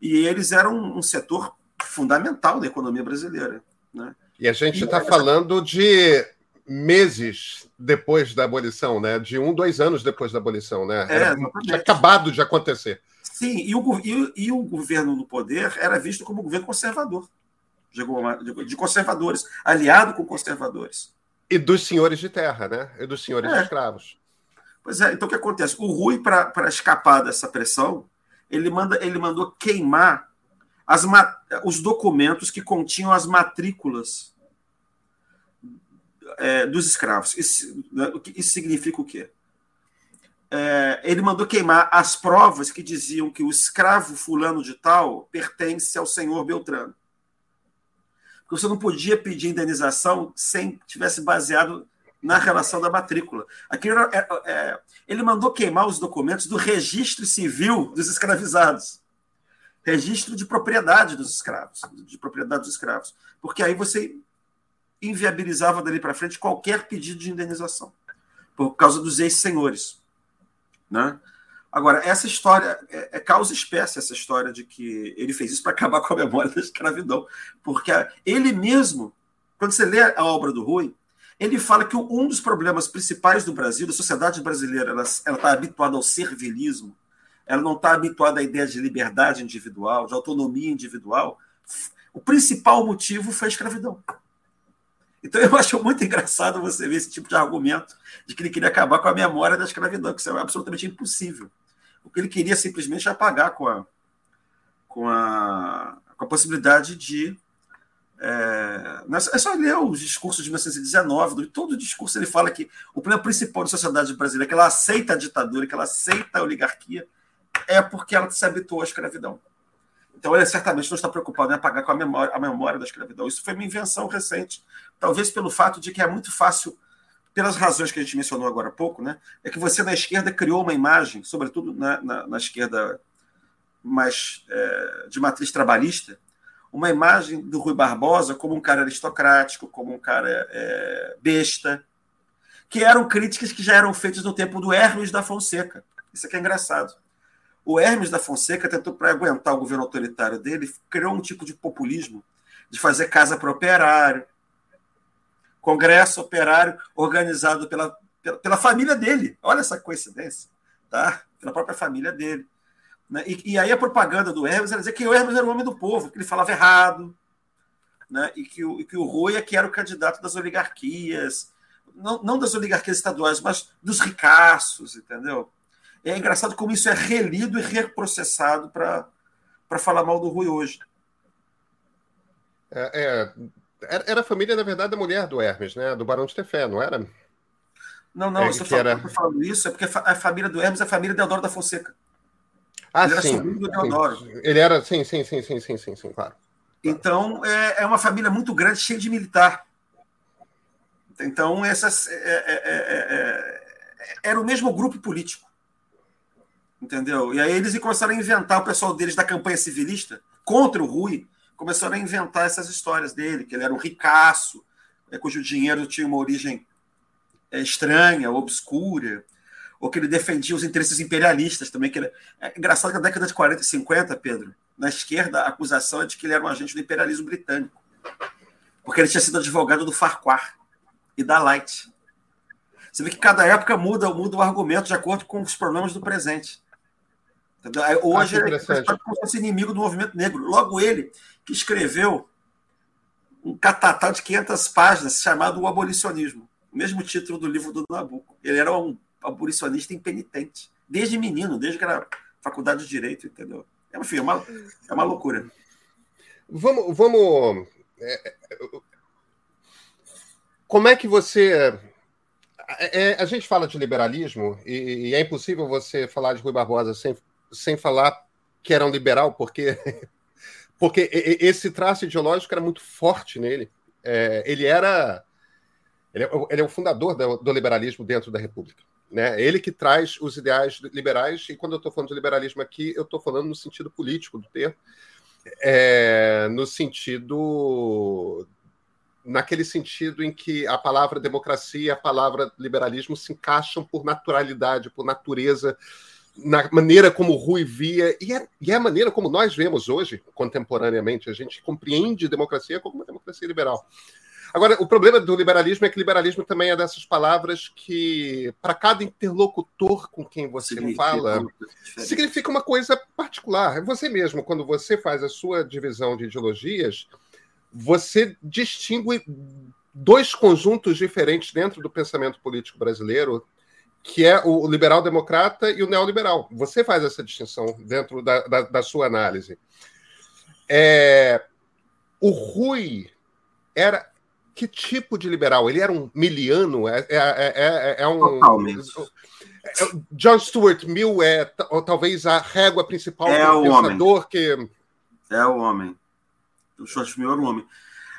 E eles eram um setor fundamental da economia brasileira. Né? E a gente está falando de meses depois da abolição, né? De um, dois anos depois da abolição, né? É, tinha acabado de acontecer. Sim, e o, e, e, o governo no poder era visto como um governo conservador, de, de conservadores, aliado com conservadores. E dos senhores de terra, né? E dos senhores é. escravos. Pois é, então o que acontece? O Rui, para escapar dessa pressão, ele, manda, ele mandou queimar as, os documentos que continham as matrículas é, dos escravos. Isso, né, isso significa o quê? É, ele mandou queimar as provas que diziam que o escravo fulano de tal pertence ao senhor Beltrano. Porque você não podia pedir indenização sem tivesse baseado na relação da matrícula. Era, é, é, ele mandou queimar os documentos do registro civil dos escravizados registro de propriedade dos escravos, de propriedade dos escravos, porque aí você inviabilizava dali para frente qualquer pedido de indenização, por causa dos ex-senhores. Né? Agora, essa história é, é causa espécie, essa história de que ele fez isso para acabar com a memória da escravidão, porque ele mesmo, quando você lê a obra do Rui, ele fala que um dos problemas principais do Brasil, da sociedade brasileira, ela está habituada ao servilismo, ela não está habituada à ideia de liberdade individual, de autonomia individual. O principal motivo foi a escravidão. Então eu acho muito engraçado você ver esse tipo de argumento de que ele queria acabar com a memória da escravidão, que isso é absolutamente impossível. O que ele queria simplesmente apagar com a, com a, com a possibilidade de. É, é só ler os discursos de 1919, todo o discurso ele fala que o problema principal da sociedade brasileira é que ela aceita a ditadura, que ela aceita a oligarquia, é porque ela se habituou à escravidão. Então, ele certamente não está preocupado em apagar com a memória, a memória da escravidão. Isso foi uma invenção recente, talvez pelo fato de que é muito fácil, pelas razões que a gente mencionou agora há pouco, né? é que você na esquerda criou uma imagem, sobretudo na, na, na esquerda mais é, de matriz trabalhista, uma imagem do Rui Barbosa como um cara aristocrático, como um cara é, besta, que eram críticas que já eram feitas no tempo do Hermes da Fonseca. Isso aqui é engraçado. O Hermes da Fonseca tentou, para aguentar o governo autoritário dele, criou um tipo de populismo de fazer casa para operário, congresso operário organizado pela, pela, pela, família dele. Olha essa coincidência, tá? Pela própria família dele. Né? E, e, aí a propaganda do Hermes era dizer que o Hermes era o homem do povo, que ele falava errado, né? e, que o, e que o Rui é que era o candidato das oligarquias, não, não das oligarquias estaduais, mas dos ricaços, entendeu? É engraçado como isso é relido e reprocessado para falar mal do Rui hoje. É, é, era a família, na verdade, da mulher do Hermes, né? Do Barão de Tefé, não era? Não, não, é, eu estou falando, era... falando, isso, é porque a família do Hermes é a família de Deodoro da Fonseca. Ah, ele sim. Era do Deodoro. Sim. Ele era, sim, sim, sim, sim, sim, sim, sim, claro. Então, é, é uma família muito grande, cheia de militar. Então, essas, é, é, é, é era o mesmo grupo político. Entendeu? E aí eles começaram a inventar, o pessoal deles da campanha civilista, contra o Rui, começaram a inventar essas histórias dele, que ele era um ricaço, é, cujo dinheiro tinha uma origem é, estranha, obscura, ou que ele defendia os interesses imperialistas também. Que ele... É engraçado que na década de 40 e 50, Pedro, na esquerda, a acusação é de que ele era um agente do imperialismo britânico, porque ele tinha sido advogado do Farquhar e da Light. Você vê que cada época muda, muda o argumento de acordo com os problemas do presente. Hoje ele é como se fosse inimigo do movimento negro. Logo ele, que escreveu um catatal de 500 páginas chamado O Abolicionismo, o mesmo título do livro do Nabucco. Ele era um abolicionista impenitente, desde menino, desde que era faculdade de Direito, entendeu? É, enfim, é uma, é uma loucura. Vamos. vamos é, é como é que você é, é, a gente fala de liberalismo e, e, é impossível você falar de Rui Barbosa sem, sem falar que era um liberal, porque, porque esse traço ideológico era muito forte nele. É, ele era. Ele é, ele é o fundador do, do, liberalismo dentro da República. Né? Ele que traz os ideais liberais, e quando eu estou falando de liberalismo aqui, eu estou falando no sentido político do termo, é, no sentido naquele sentido em que a palavra democracia e a palavra liberalismo se encaixam por naturalidade, por natureza, na maneira como o Rui via, e é, e é a maneira como nós vemos hoje, contemporaneamente. A gente compreende democracia como uma democracia liberal. Agora, o problema do liberalismo é que liberalismo também é dessas palavras que, para cada interlocutor com quem você significa fala, significa uma coisa particular. Você mesmo, quando você faz a sua divisão de ideologias, você distingue dois conjuntos diferentes dentro do pensamento político brasileiro, que é o liberal-democrata e o neoliberal. Você faz essa distinção dentro da, da, da sua análise. É, o Rui era que tipo de liberal? Ele era um miliano? É, é, é, é, é um. Totalmente. John Stuart Mill é talvez a régua principal é do pensador homem. que. É o homem. O Stuart Mill era o homem.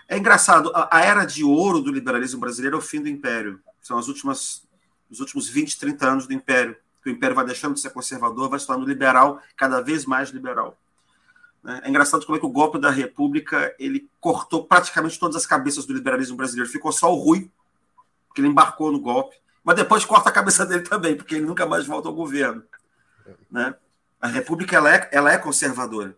É engraçado, a, a, era de ouro do liberalismo brasileiro é o fim do Império. São as últimas, os últimos 20, 30 anos do Império. Que o Império vai deixando de ser conservador, vai se tornando liberal, cada vez mais liberal. Né? É engraçado como é que o golpe da República ele cortou praticamente todas as cabeças do liberalismo brasileiro. Ficou só o Rui, que ele embarcou no golpe, mas depois corta a cabeça dele também, porque ele nunca mais volta ao governo. Né? A República ela é, ela é conservadora.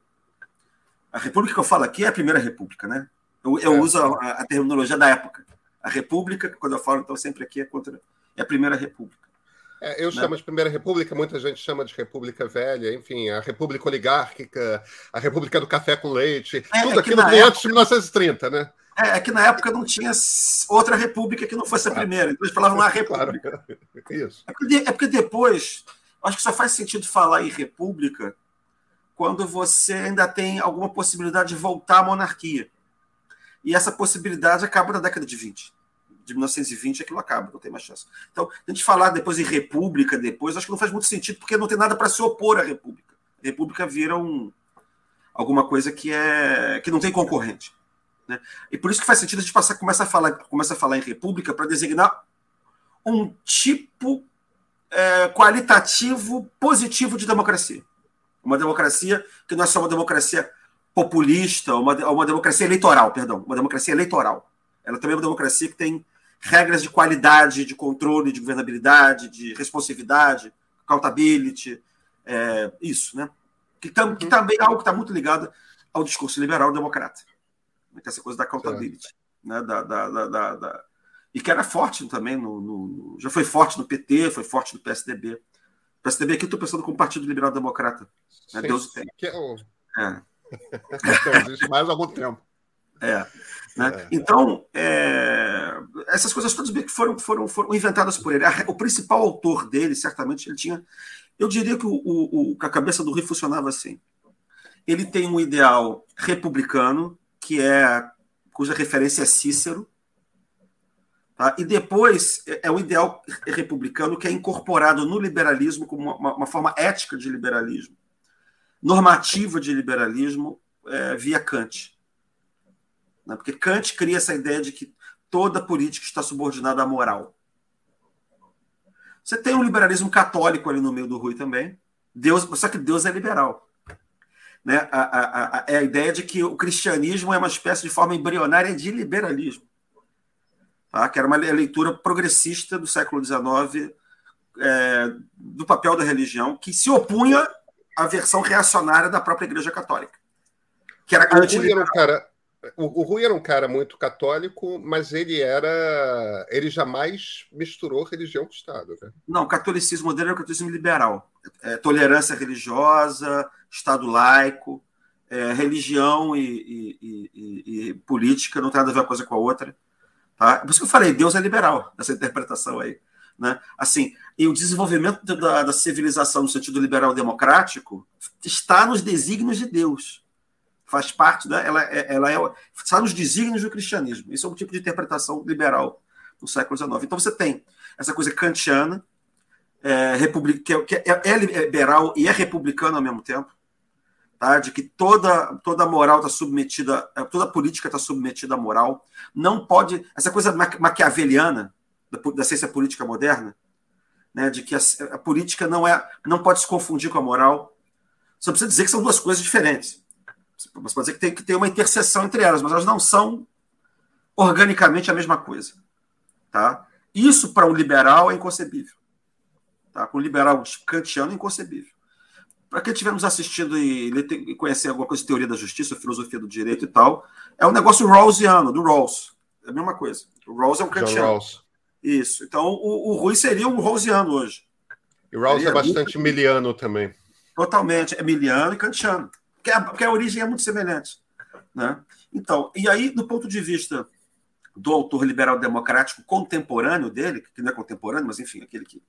A República que eu falo aqui é a Primeira República, né? Eu, eu é, uso a, a, terminologia da época. A República, quando eu falo, então sempre aqui é contra é a Primeira República. É, eu né? chamo de Primeira República, muita gente chama de República Velha, enfim, a República Oligárquica, a República do Café com Leite, é, tudo é aquilo que antes de 1930, né? É, é, que na época não tinha outra república que não fosse a primeira, então eles falavam a república. Claro. Isso. É porque, é porque depois, acho que só faz sentido falar em república quando você ainda tem alguma possibilidade de voltar à monarquia. E essa possibilidade acaba na década de 20 de 1920 aquilo acaba, não tem mais chance. Então, a gente falar depois em república, depois, acho que não faz muito sentido, porque não tem nada para se opor à república. A república vira um, alguma coisa que é que não tem concorrente. Né? E por isso que faz sentido a gente passar, começa, a falar, começa a falar em república para designar um tipo é, qualitativo positivo de democracia. Uma democracia que não é só uma democracia populista, uma, uma democracia eleitoral, perdão, uma democracia eleitoral. Ela também é uma democracia que tem regras de qualidade, de controle, de governabilidade, de responsividade, accountability, é, isso, né? Que, tam, que também é algo que está muito ligado ao discurso liberal democrata. Né? Que é essa coisa da accountability. Né? Da, da, da, da, e que era forte também, no, no, já foi forte no PT, foi forte no PSDB. O PSDB aqui estou pensando como Partido Liberal Democrata. Né? Deus tem. Que é o... é. então, existe mais algum tempo. É. Né? É. Então, é, essas coisas todas foram, foram, foram inventadas por ele. O principal autor dele, certamente, ele tinha. Eu diria que o, o, a cabeça do Rio funcionava assim. Ele tem um ideal republicano, que é cuja referência é Cícero, tá? e depois é um ideal republicano que é incorporado no liberalismo como uma, uma forma ética de liberalismo, normativa de liberalismo é, via Kant. Né? Porque Kant cria essa ideia de que toda política está subordinada à moral. Você tem um liberalismo católico ali no meio do Rui também. Deus, só que Deus é liberal. Né? A, a, a, é a ideia de que o cristianismo é uma espécie de forma embrionária de liberalismo. Tá? Que era uma leitura progressista do século XIX é, do papel da religião, que se opunha à versão reacionária da própria Igreja Católica. Que era o Rui era um cara o, o Rui era um cara muito católico, mas ele era. Ele jamais misturou religião com Estado. Né? Não, o catolicismo dele era o catolicismo liberal. É, tolerância religiosa, Estado laico, é, religião e, e, e, e, política não tem nada a ver uma coisa com a outra. Tá? Por isso que eu falei, Deus é liberal, nessa interpretação aí. Né? Assim, e o desenvolvimento da, da civilização no sentido liberal democrático está nos desígnios de Deus faz parte, né? ela, é, ela é, está nos desígnios do cristianismo. Isso é um tipo de interpretação liberal no século XIX. Então você tem essa coisa kantiana, é, republic, que, é, é, é liberal e é republicano ao mesmo tempo, tá? de que toda, toda moral está submetida, é, toda política está submetida à moral. Não pode. Essa coisa maquiaveliana da, da ciência política moderna, né, de que a, a, política não, é, não pode se confundir com a moral. Você precisa dizer que são duas coisas diferentes. Você pode dizer que tem que ter uma interseção entre elas, mas elas não são organicamente a mesma coisa. Tá? Isso, para um liberal, é inconcebível. Tá? Para um liberal kantiano, é inconcebível. Para quem estiver nos assistindo e, e conhecer alguma coisa de teoria da justiça, filosofia do direito e tal, é um negócio rawlsiano, do Rawls. É a mesma coisa. O Rawls é um kantiano. Isso. Então, o, o Rui seria um rawlsiano hoje. E Rawls é bastante muito... miliano também. Totalmente. É miliano e kantiano. Porque a, porque a origem é muito semelhante. Né? Então, e aí, do ponto de vista do autor liberal democrático contemporâneo dele, que não é contemporâneo, mas enfim, aquele que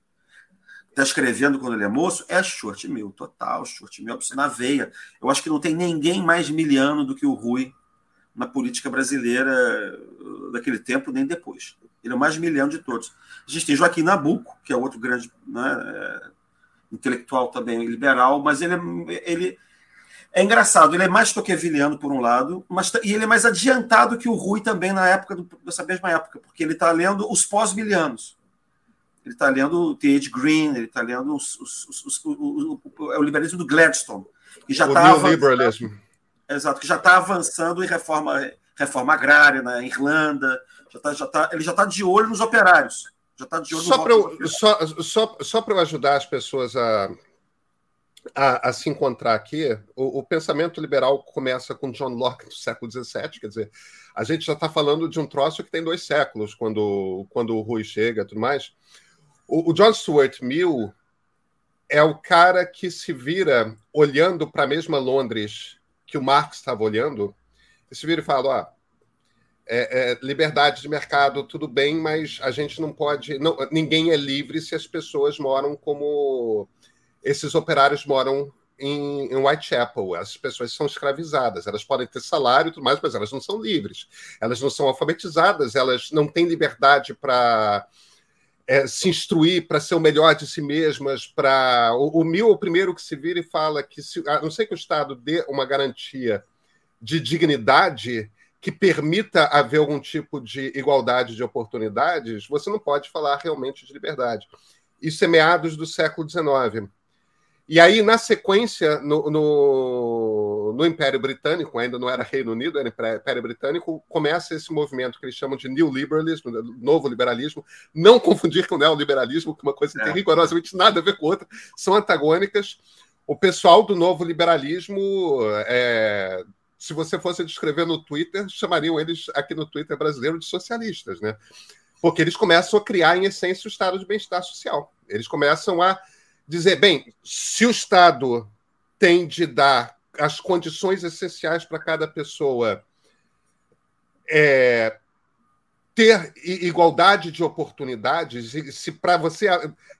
está escrevendo quando ele é moço, é Stuart Mill, total, Stuart Mill, na veia. Eu acho que não tem ninguém mais miliano do que o Rui na política brasileira uh, daquele tempo, nem depois. Ele é o mais miliano de todos. A gente tem Joaquim Nabuco, que é outro grande né, é, intelectual também liberal, mas ele, é, ele é engraçado, ele é mais toquevilliano por um lado, mas e ele é mais adiantado que o Rui também na época do, dessa mesma época, porque ele está lendo os pós-milianos. Ele está lendo o T.H. Green, ele está lendo os, os, os, o, o, é o, liberalismo do Gladstone, que já está liberalismo. Exato, que já está avançando em reforma, reforma agrária na Irlanda, já tá, já tá, ele já está de olho nos operários. Já está de olho só para só, só, só eu ajudar as pessoas a, a, a, se encontrar aqui, o, o, pensamento liberal começa com John Locke no século XVII, quer dizer, a gente já está falando de um troço que tem dois séculos, quando, quando o Rui chega e tudo mais. O, o John Stuart Mill é o cara que se vira olhando para a mesma Londres que o Marx estava olhando, e se vira e fala: ah, é, é, liberdade de mercado, tudo bem, mas a gente não pode. Não, ninguém é livre se as pessoas moram como esses operários moram em, em, Whitechapel. As pessoas são escravizadas, elas podem ter salário e tudo mais, mas elas não são livres. Elas não são alfabetizadas, elas não têm liberdade para é, se instruir, para ser o melhor de si mesmas. Para o, o é o primeiro que se vira e fala que, se, a não ser que o Estado dê uma garantia de dignidade que permita haver algum tipo de igualdade de oportunidades, você não pode falar realmente de liberdade. Isso é meados do século XIX. E aí, na sequência, no, no, no, Império Britânico, ainda não era Reino Unido, era Império Britânico, começa esse movimento que eles chamam de New Liberalism, novo liberalismo. Não confundir com neoliberalismo, que uma coisa é. tem rigorosamente nada a ver com outra, são antagônicas. O pessoal do novo liberalismo é, se você fosse descrever no Twitter, chamariam eles aqui no Twitter brasileiro de socialistas, né? Porque eles começam a criar, em essência, o estado de bem-estar social. Eles começam a dizer, bem, se o Estado tem de dar as condições essenciais para cada pessoa é, ter igualdade de oportunidades, e se para você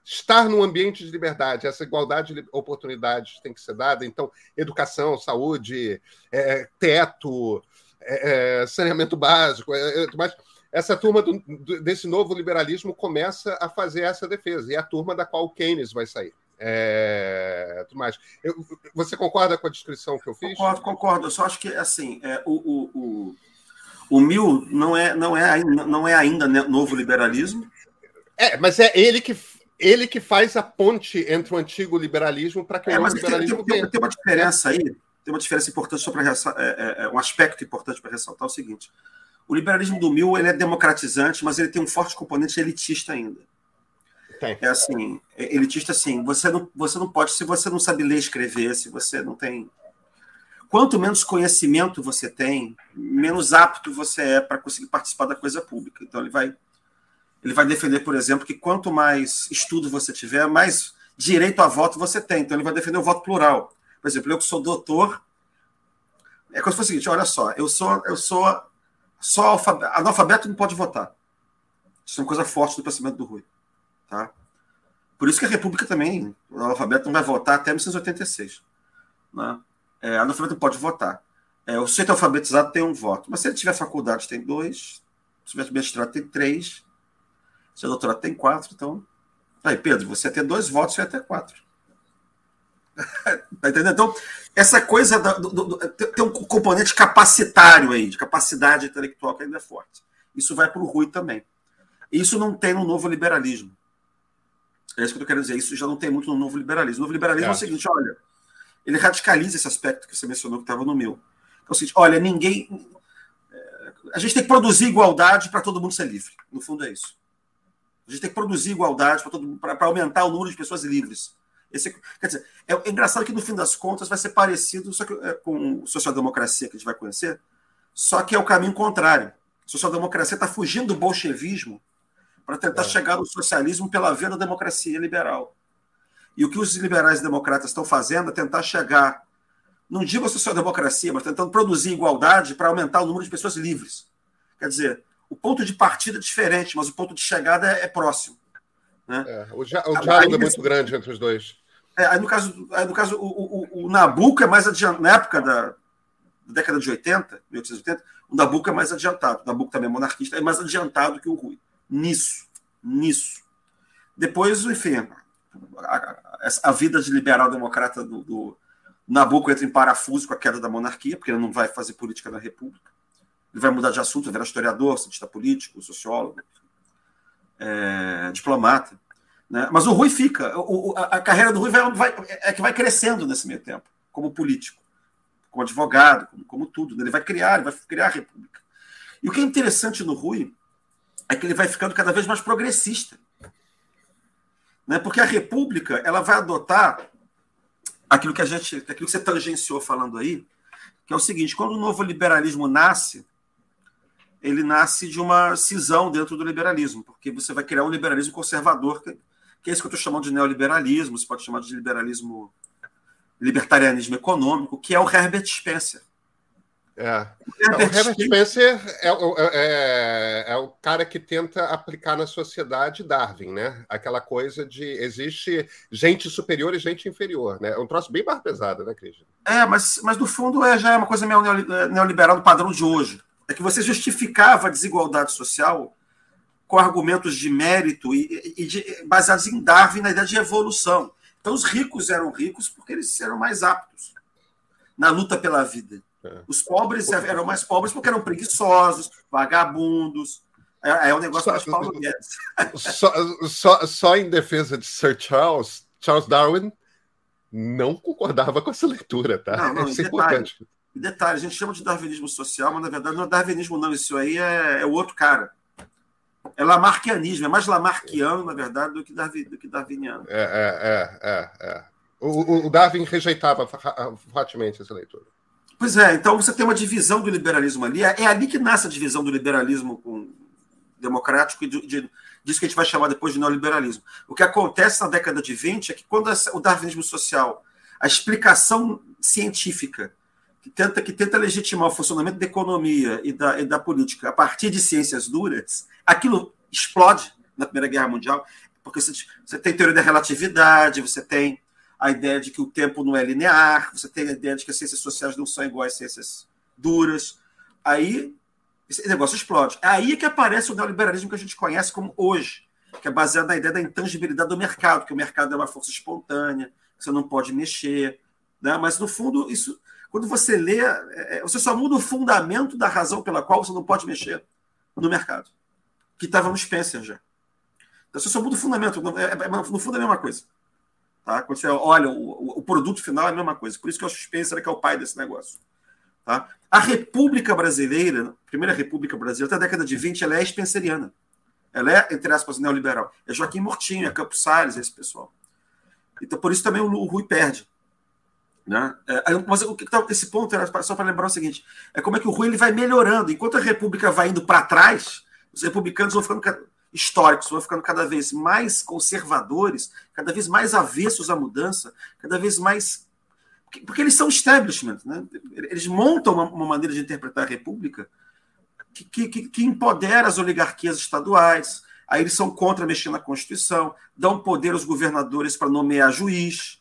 estar num ambiente de liberdade, essa igualdade de oportunidades tem que ser dada, então, educação, saúde, é, teto, é, é saneamento básico, é, é mas essa turma do, desse novo liberalismo começa a fazer essa defesa, e é a turma da qual Keynes vai sair. É, tudo mais. Eu, você concorda com a descrição que eu fiz? Concordo, concordo. Eu só acho que assim, é, o, o, o o Mil não é, não é, não é ainda novo liberalismo. É, mas é ele que, ele que faz a ponte entre o antigo liberalismo para que é, o novo liberalismo tem, tem, tem, uma diferença aí, tem uma diferença importante sobre é, é, é, um aspecto importante para ressaltar é o seguinte: o liberalismo do Mil ele é democratizante, mas ele tem um forte componente elitista ainda. Tem. É assim, é elitista assim, você não, você não pode, se você não sabe ler e escrever, se você não tem quanto menos conhecimento você tem, menos apto você é para conseguir participar da coisa pública. Então ele vai ele vai defender, por exemplo, que quanto mais estudo você tiver, mais direito a voto você tem. Então ele vai defender o voto plural. Por exemplo, eu que sou doutor, é como se fosse o seguinte, olha só, eu sou eu sou só analfabeto não pode votar. Isso é uma coisa forte do pensamento do Rui, tá? Por isso que a República também, o analfabeto não vai votar até 1986, né? É, analfabeto pode votar. É, o sujeito alfabetizado tem um voto, mas se ele tiver faculdade, tem dois. Se tiver mestrado, tem três. Seu doutorado tem quatro, então. Aí, Pedro, você ter dois votos, você ia ter quatro. tá entendendo? Então, essa coisa da, do, do, tem um componente capacitário aí, de capacidade intelectual que ainda é forte. Isso vai para o Rui também. Isso não tem no novo liberalismo. É isso que eu querendo dizer. Isso já não tem muito no novo liberalismo. O novo liberalismo é, é o seguinte: olha, ele radicaliza esse aspecto que você mencionou que estava no meu. É o seguinte: olha, ninguém. É, a gente tem que produzir igualdade para todo mundo ser livre. No fundo é isso. A gente tem que produzir igualdade para aumentar o número de pessoas livres. Esse, quer dizer, é, é, engraçado que no fim das contas vai ser parecido só que, é, com social-democracia que a gente vai conhecer, só que é o caminho contrário. A social-democracia está fugindo do bolchevismo para tentar é. chegar no socialismo pela via da democracia liberal. E o que os liberais e democratas estão fazendo é tentar chegar, não digo a social-democracia, mas tentando produzir igualdade para aumentar o número de pessoas livres. Quer dizer, o ponto de partida é diferente, mas o ponto de chegada é, é próximo. Né? É, o, diálogo é muito grande entre os dois. É, aí no caso, aí no caso o, o, o Nabucco é mais adiantado, na época da, da, década de 80, 1880, o Nabucco é mais adiantado. O Nabucco também é monarquista, é mais adiantado que o Rui. Nisso, nisso. Depois, enfim, a, a, vida de liberal-democrata do, do Nabucco entra em parafuso com a queda da monarquia, porque ele não vai fazer política na República. Ele vai mudar de assunto, vai virar historiador, cientista político, sociólogo, é, diplomata. Né? Mas o Rui fica. O, a, a, carreira do Rui vai, vai, é que vai crescendo nesse meio tempo, como político, como advogado, como, como tudo. Né? Ele vai criar, ele vai criar a República. E o que é interessante no Rui é que ele vai ficando cada vez mais progressista. Né? Porque a República ela vai adotar aquilo que a gente, aquilo que você tangenciou falando aí, que é o seguinte: quando o novo liberalismo nasce, ele nasce de uma cisão dentro do liberalismo, porque você vai criar um liberalismo conservador, que, que é isso que eu estou chamando de neoliberalismo, você pode chamar de liberalismo, libertarianismo econômico, que é o Herbert Spencer. É. O Herbert, o Herbert Spencer é, é, é, é, o cara que tenta aplicar na sociedade Darwin, né? Aquela coisa de existe gente superior e gente inferior, né? É um troço bem mais pesado, né, Cris? É, mas, mas no fundo é, já é uma coisa meio neoliberal do padrão de hoje é que você justificava a desigualdade social com argumentos de mérito e, e de, baseados em Darwin na ideia de evolução. Então, os ricos eram ricos porque eles eram mais aptos na luta pela vida. É. Os pobres eram mais pobres porque eram preguiçosos, vagabundos. É, é um negócio mais Paulo Guedes. Só, só, só em defesa de Sir Charles, Charles Darwin não concordava com essa leitura, tá? Não, não, Isso é importante. Detalhe, a gente chama de darwinismo social, mas na verdade não é darwinismo, não. Isso aí é, é o outro cara. É lamarquianismo, é mais lamarquiano, na verdade, do que, darwin, do que darwiniano. É, é, é, é. é. O, o, Darwin rejeitava fortemente essa leitura. Pois é, então você tem uma divisão do liberalismo ali. É, é ali que nasce a divisão do liberalismo com, democrático e de, de, disso que a gente vai chamar depois de neoliberalismo. O que acontece na década de 20 é que quando o darwinismo social, a explicação científica que tenta, que tenta legitimar o funcionamento da economia e da, e da política a partir de ciências duras, aquilo explode na Primeira Guerra Mundial, porque você, você tem teoria da relatividade, você tem a ideia de que o tempo não é linear, você tem a ideia de que as ciências sociais não são iguais às ciências duras. Aí esse negócio explode. É aí que aparece o neoliberalismo que a gente conhece como hoje, que é baseado na ideia da intangibilidade do mercado, que o mercado é uma força espontânea, que você não pode mexer. Né? Mas, no fundo, isso quando você lê, é, é, você só muda o fundamento da razão pela qual você não pode mexer no mercado, que estava no Spencer já. Então, você só muda o fundamento, é, no fundo é a mesma coisa. Tá? Quando você olha, o, o produto final é a mesma coisa. Por isso que o Spencer que é o pai desse negócio. Tá? A República Brasileira, a primeira República Brasileira, até a década de 20, ela é spenceriana. Ela é, entre aspas, neoliberal. É Joaquim Mortinho, é Campos Salles, esse pessoal. Então, por isso também o, o Rui perde. Né? É, mas o que tá, esse ponto era só para lembrar o seguinte: é como é que o Rui ele vai melhorando. Enquanto a República vai indo para trás, os republicanos vão ficando históricos, vão ficando cada vez mais conservadores, cada vez mais avessos à mudança, cada vez mais. Porque eles são establishment, né? eles montam uma, uma maneira de interpretar a República que, que, que empodera as oligarquias estaduais, aí eles são contra mexer na Constituição, dão poder aos governadores para nomear juiz.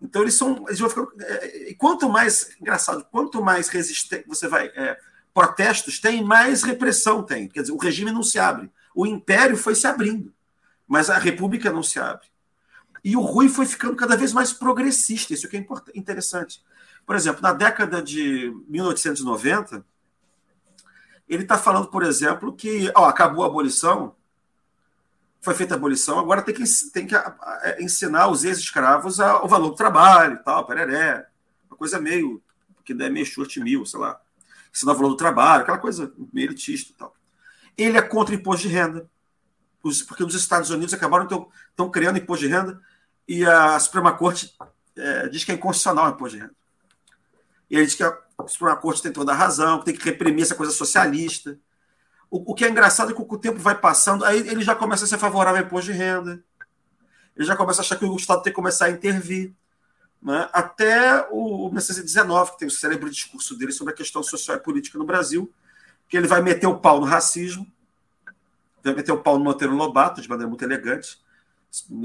Então eles são. Eles vão ficando, é, e quanto mais. Engraçado, quanto mais resistente você vai. É, protestos tem, mais repressão tem. Quer dizer, o regime não se abre. O império foi se abrindo, mas a república não se abre. E o Rui foi ficando cada vez mais progressista, isso que é interessante. Por exemplo, na década de 1890, ele está falando, por exemplo, que ó, acabou a abolição, foi feita a abolição, agora tem que, tem que ensinar os ex-escravos o valor do trabalho tal, pereré. Uma coisa meio, que é meio short mil, sei lá. Ensinar o valor do trabalho, aquela coisa meio elitista e tal. Ele é contra o imposto de renda, porque os Estados Unidos acabaram estão criando imposto de renda e a Suprema Corte é, diz que é inconstitucional o imposto de renda. E ele diz que a Suprema Corte tem toda a razão, que tem que reprimir essa coisa socialista. O, o, que é engraçado é que o tempo vai passando, aí ele já começa a ser favorável ao imposto de renda. Ele já começa a achar que o Estado tem que começar a intervir. Né? Até o 1919, que tem o cérebro discurso dele sobre a questão social e política no Brasil, que ele vai meter o pau no racismo, vai meter o pau no Monteiro Lobato, de maneira muito elegante,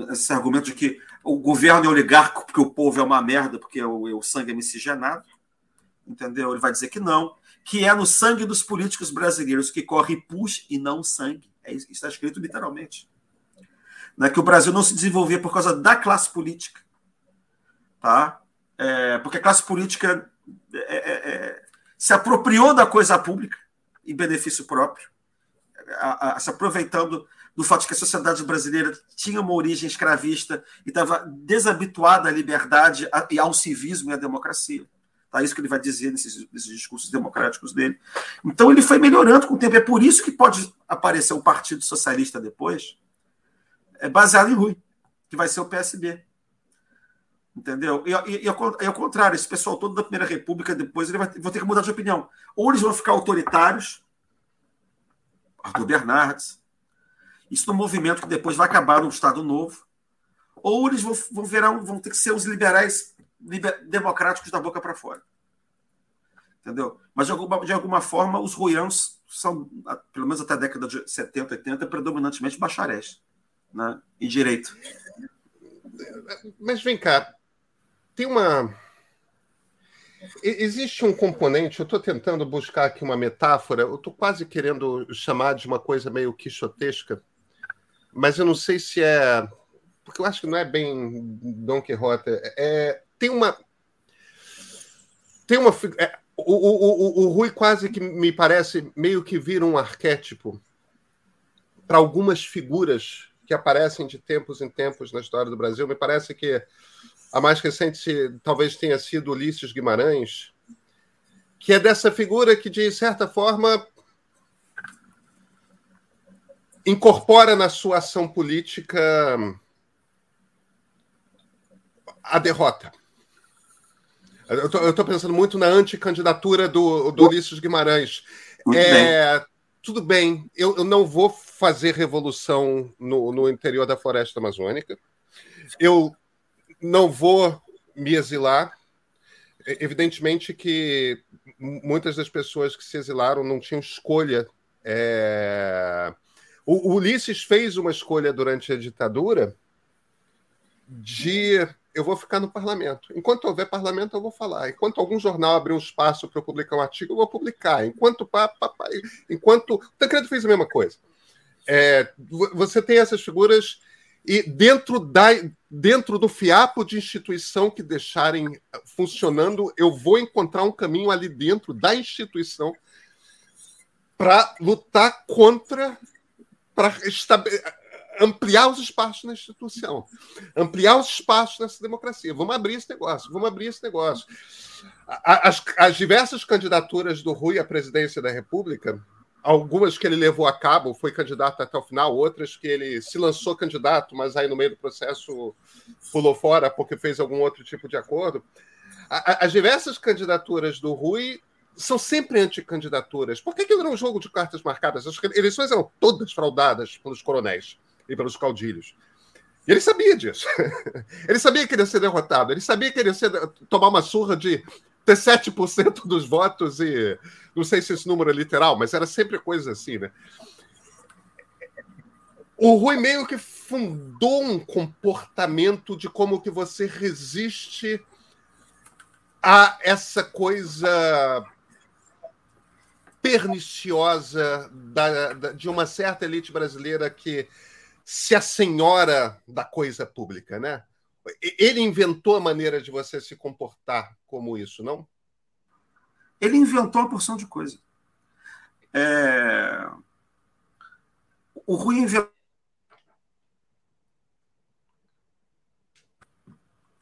esse argumento de que o governo é oligarco porque o povo é uma merda, porque o, o sangue é miscigenado, entendeu? Ele vai dizer que não, que é no sangue dos políticos brasileiros que corre pus e não sangue. É isso está escrito literalmente. Não é que o Brasil não se desenvolvia por causa da classe política, tá? É, porque a classe política é, é, é se apropriou da coisa pública em benefício próprio, a, a, se aproveitando do fato de que a sociedade brasileira tinha uma origem escravista e estava desabituada à liberdade e ao civismo e à democracia. Tá? Isso que ele vai dizer nesses, nesses, discursos democráticos dele. Então ele foi melhorando com o tempo. É por isso que pode aparecer o Partido Socialista depois, é baseado em Rui, que vai ser o PSB. Entendeu? E, e, e, ao contrário, esse pessoal todo da Primeira República, depois, ele vai, vai ter que mudar de opinião. Ou eles vão ficar autoritários, Arthur Bernardes, isso no movimento que depois vai acabar no Estado Novo. Ou eles vão, vão, virar, vão ter que ser os liberais liber, democráticos da boca para fora. Entendeu? Mas, de alguma, de alguma forma, os ruiãos são, pelo menos até a década de 70, 80, predominantemente bacharéis né? e direito. Mas vem cá, tem uma. Existe um componente, eu estou tentando buscar aqui uma metáfora, eu estou quase querendo chamar de uma coisa meio quixotesca, mas eu não sei se é. Porque eu acho que não é bem Dom Quixote. É, tem uma. Tem uma. É, o, o, o, o Rui quase que me parece meio que vira um arquétipo para algumas figuras que aparecem de tempos em tempos na história do Brasil. Me parece que a mais recente talvez tenha sido Ulisses Guimarães, que é dessa figura que, de certa forma, incorpora na sua ação política a derrota. Eu estou pensando muito na anticandidatura do, do Ulisses Guimarães. É, bem. Tudo bem, eu, eu, não vou fazer revolução no, no interior da floresta amazônica. Eu não vou me exilar. Evidentemente que muitas das pessoas que se exilaram não tinham escolha é, o, Ulisses fez uma escolha durante a ditadura de eu vou ficar no parlamento. Enquanto houver parlamento, eu vou falar. Enquanto algum jornal abrir um espaço para eu publicar um artigo, eu vou publicar. Enquanto pá, pá, pá, enquanto o Tancredo fez a mesma coisa. É, você tem essas figuras e dentro da dentro do fiapo de instituição que deixarem funcionando, eu vou encontrar um caminho ali dentro da instituição para lutar contra para ampliar os espaços na instituição, ampliar os espaços nessa democracia. Vamos abrir esse negócio, vamos abrir esse negócio. As, as diversas candidaturas do Rui à presidência da República, algumas que ele levou a cabo, foi candidato até o final, outras que ele se lançou candidato, mas aí no meio do processo pulou fora porque fez algum outro tipo de acordo. As diversas candidaturas do Rui são sempre anticandidaturas. Por que aquilo era um jogo de cartas marcadas? As eleições eram todas fraudadas pelos coronéis e pelos caudilhos. E ele sabia disso. ele sabia que ele ia ser derrotado. Ele sabia que ele ia ser, tomar uma surra de ter 7% dos votos e não sei se esse número é literal, mas era sempre coisa assim, né? O Rui meio que fundou um comportamento de como que você resiste a essa coisa perniciosa da, da, de uma certa elite brasileira que se assenhora da coisa pública, né? Ele inventou a maneira de você se comportar como isso, não? Ele inventou uma porção de coisa. É... O Rui inventou.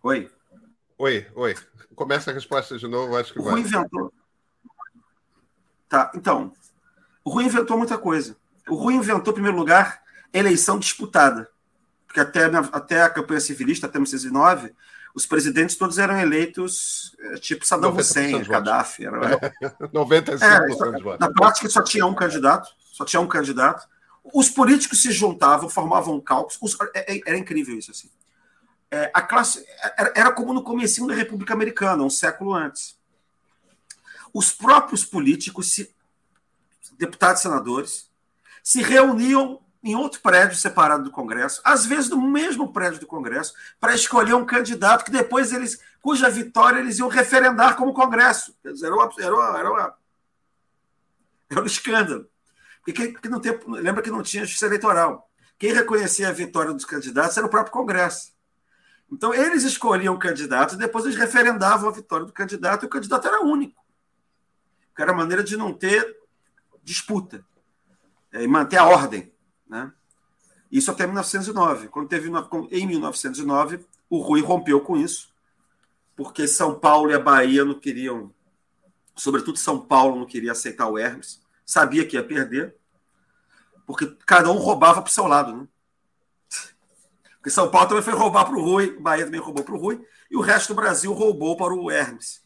Oi. Oi, oi. Começa a resposta de novo, acho que o vai. Rui inventou. Tá, então. O Rui inventou muita coisa. O Rui inventou, em primeiro lugar, eleição disputada. Porque até, até a campanha civilista, até 1909, os presidentes todos eram eleitos eh, tipo Saddam Hussein, Gaddafi. Era, era... 95% é, de votos. Na prática, só tinha um candidato. Só tinha um candidato. Os políticos se juntavam, formavam cálculos. É, é, era incrível isso. assim. É, a classe era, era como no começo da República Americana, um século antes. Os próprios políticos, se, deputados e senadores, se reuniam em outro prédio separado do Congresso, às vezes no mesmo prédio do Congresso, para escolher um candidato que depois eles, cuja vitória eles iam referendar como Congresso. Era, uma, era, uma, era, uma, era um escândalo. Porque, porque não tem, lembra que não tinha justiça eleitoral. Quem reconhecia a vitória dos candidatos era o próprio Congresso. Então, eles escolhiam o candidato e depois eles referendavam a vitória do candidato e o candidato era único. Que era a maneira de não ter disputa é, e manter a ordem. Né? Isso até 1909. Quando teve em 1909, o Rui rompeu com isso, porque São Paulo e a Bahia não queriam, sobretudo São Paulo não queria aceitar o Hermes, sabia que ia perder, porque cada um roubava para o seu lado. Né? Porque São Paulo também foi roubar para o Rui, Bahia também roubou para o Rui, e o resto do Brasil roubou para o Hermes.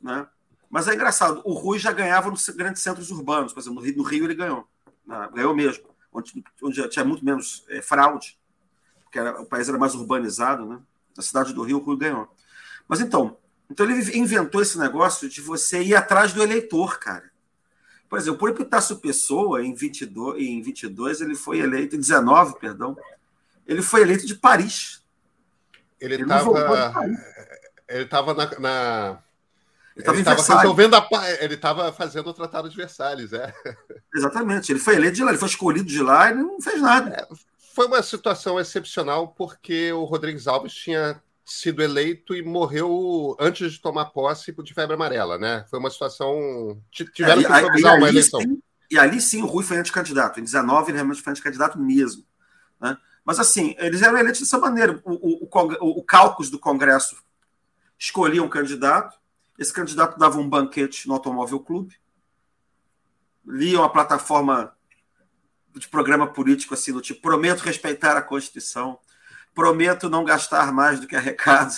Né? Mas é engraçado, o Rui já ganhava nos grandes centros urbanos, por exemplo, no Rio, ele ganhou. Né? Ganhou mesmo, onde, onde tinha muito menos é, fraude, porque era, o país era mais urbanizado, né? Na cidade do Rio, o Rui ganhou. Mas então, então ele inventou esse negócio de você ir atrás do eleitor, cara. Por exemplo, o Epitácio Pessoa, em 22, em 22, ele foi eleito, em 19, perdão, ele foi eleito de Paris. Ele estava. Ele estava na, na. Ele estava resolvendo a. Ele estava fazendo o Tratado de Versalhes, é. Exatamente. Ele foi eleito de lá, ele foi escolhido de lá e não fez nada. É, foi uma situação excepcional porque o Rodrigues Alves tinha sido eleito e morreu antes de tomar posse de febre amarela, né? Foi uma situação. Tiveram é, que improvisar uma eleição. Sim, e ali sim o Rui foi anticandidato. Em 19 ele realmente foi anticandidato mesmo. Né? Mas assim, eles eram eleitos dessa maneira. O, o, o, o cálculo do Congresso escolhia um candidato, esse candidato dava um banquete no Automóvel Clube, liam a plataforma de programa político assim, do tipo, prometo respeitar a Constituição, prometo não gastar mais do que arrecado,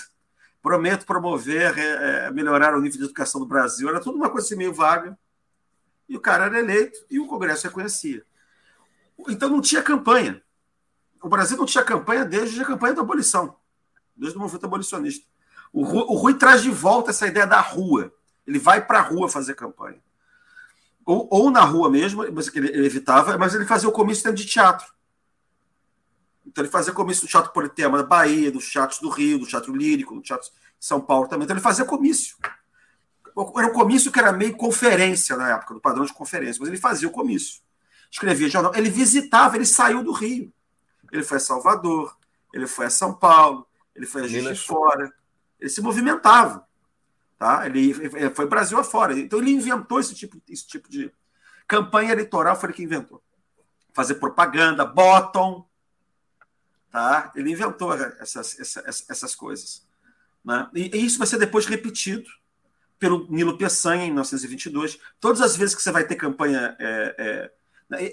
prometo promover, é, melhorar o nível de educação do Brasil. Era tudo uma coisa assim meio vaga. E o cara era eleito e o Congresso reconhecia. Então não tinha campanha o Brasil não tinha campanha desde a campanha da abolição, desde o movimento abolicionista. O Rui, o Rui traz de volta essa ideia da rua. Ele vai para a rua fazer campanha. Ou, ou, na rua mesmo, que ele, ele, evitava, mas ele fazia o comício dentro de teatro. Então ele fazia comício do Teatro Politema da Bahia, do Teatro do Rio, do Teatro Lírico, do Teatro São Paulo também. Então ele fazia comício. Era um comício que era meio conferência na época, do padrão de conferência, mas ele fazia o comício. Escrevia jornal. Ele visitava, ele saiu do Rio. Ele foi a Salvador, ele foi a São Paulo, ele foi a Juiz de Fora. Ele se movimentava. Tá? Ele, foi Brasil afora. Então ele inventou esse tipo, esse tipo de campanha eleitoral, foi ele que inventou. Fazer propaganda, bottom. Tá? Ele inventou essas, essas, essas coisas. Né? E, isso vai ser depois repetido pelo Nilo Peçanha em 1922. Todas as vezes que você vai ter campanha é, é,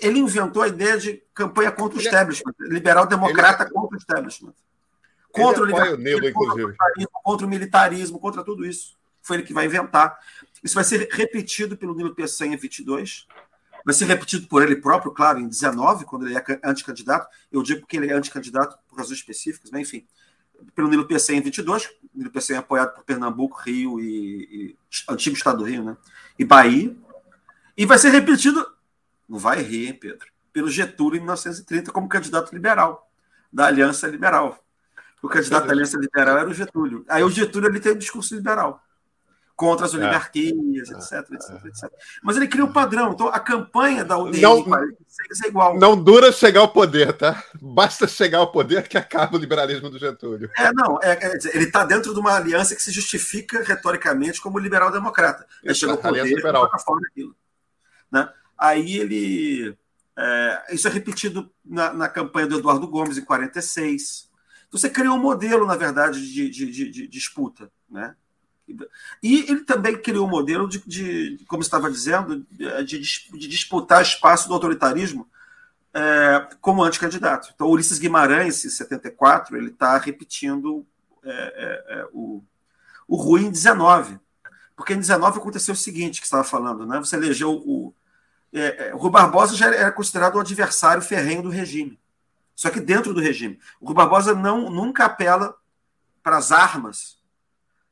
ele inventou a ideia de campanha contra o ele é- establishment, liberal-democrata. É- contra o establishment. Contra o Nilo, inclusive. Contra o militarismo, contra tudo isso. Foi ele que vai inventar. Isso vai ser repetido pelo Nilo Peçanha em 22. Vai ser repetido por ele próprio, claro, em 19, quando ele é anticandidato. Eu digo que ele é anticandidato por razões específicas, mas enfim. Pelo Nilo Peçanha em 22, o Nilo Peçanha é apoiado por Pernambuco, Rio e, e antigo estado do Rio, né? E Bahia. E vai ser repetido não vai rir, hein, Pedro? Pelo Getúlio em 1930 como candidato liberal, da Aliança Liberal. O candidato da Aliança Liberal era o Getúlio. Aí o Getúlio ele tem um discurso liberal. contra as é. oligarquias, é. etc, etc, etc. Mas ele cria um padrão. Então, a campanha da UDN não, 46 é igual. Não dura chegar ao poder, tá? Basta chegar ao poder que acaba o liberalismo do Getúlio. É, não. É, é ele está dentro de uma aliança que se justifica retoricamente como liberal-democrata. Ele chega ao poder e coloca fora aquilo. Né? Aí ele... É, isso é repetido na, na, campanha do Eduardo Gomes em 46. Então, você criou um modelo, na verdade, de, de, de, de disputa, né? E ele também criou um modelo de, de como estava dizendo, de, de, disputar espaço do autoritarismo é, como anticandidato. Então, Ulisses Guimarães, em 74, ele está repetindo é, é, é, o, o Rui em 19. Porque em 19 aconteceu o seguinte que estava falando, né? Você elegeu o. É, é, Rui Barbosa já era considerado o adversário ferrenho do regime. Só que dentro do regime. O Rui Barbosa não, nunca apela para as armas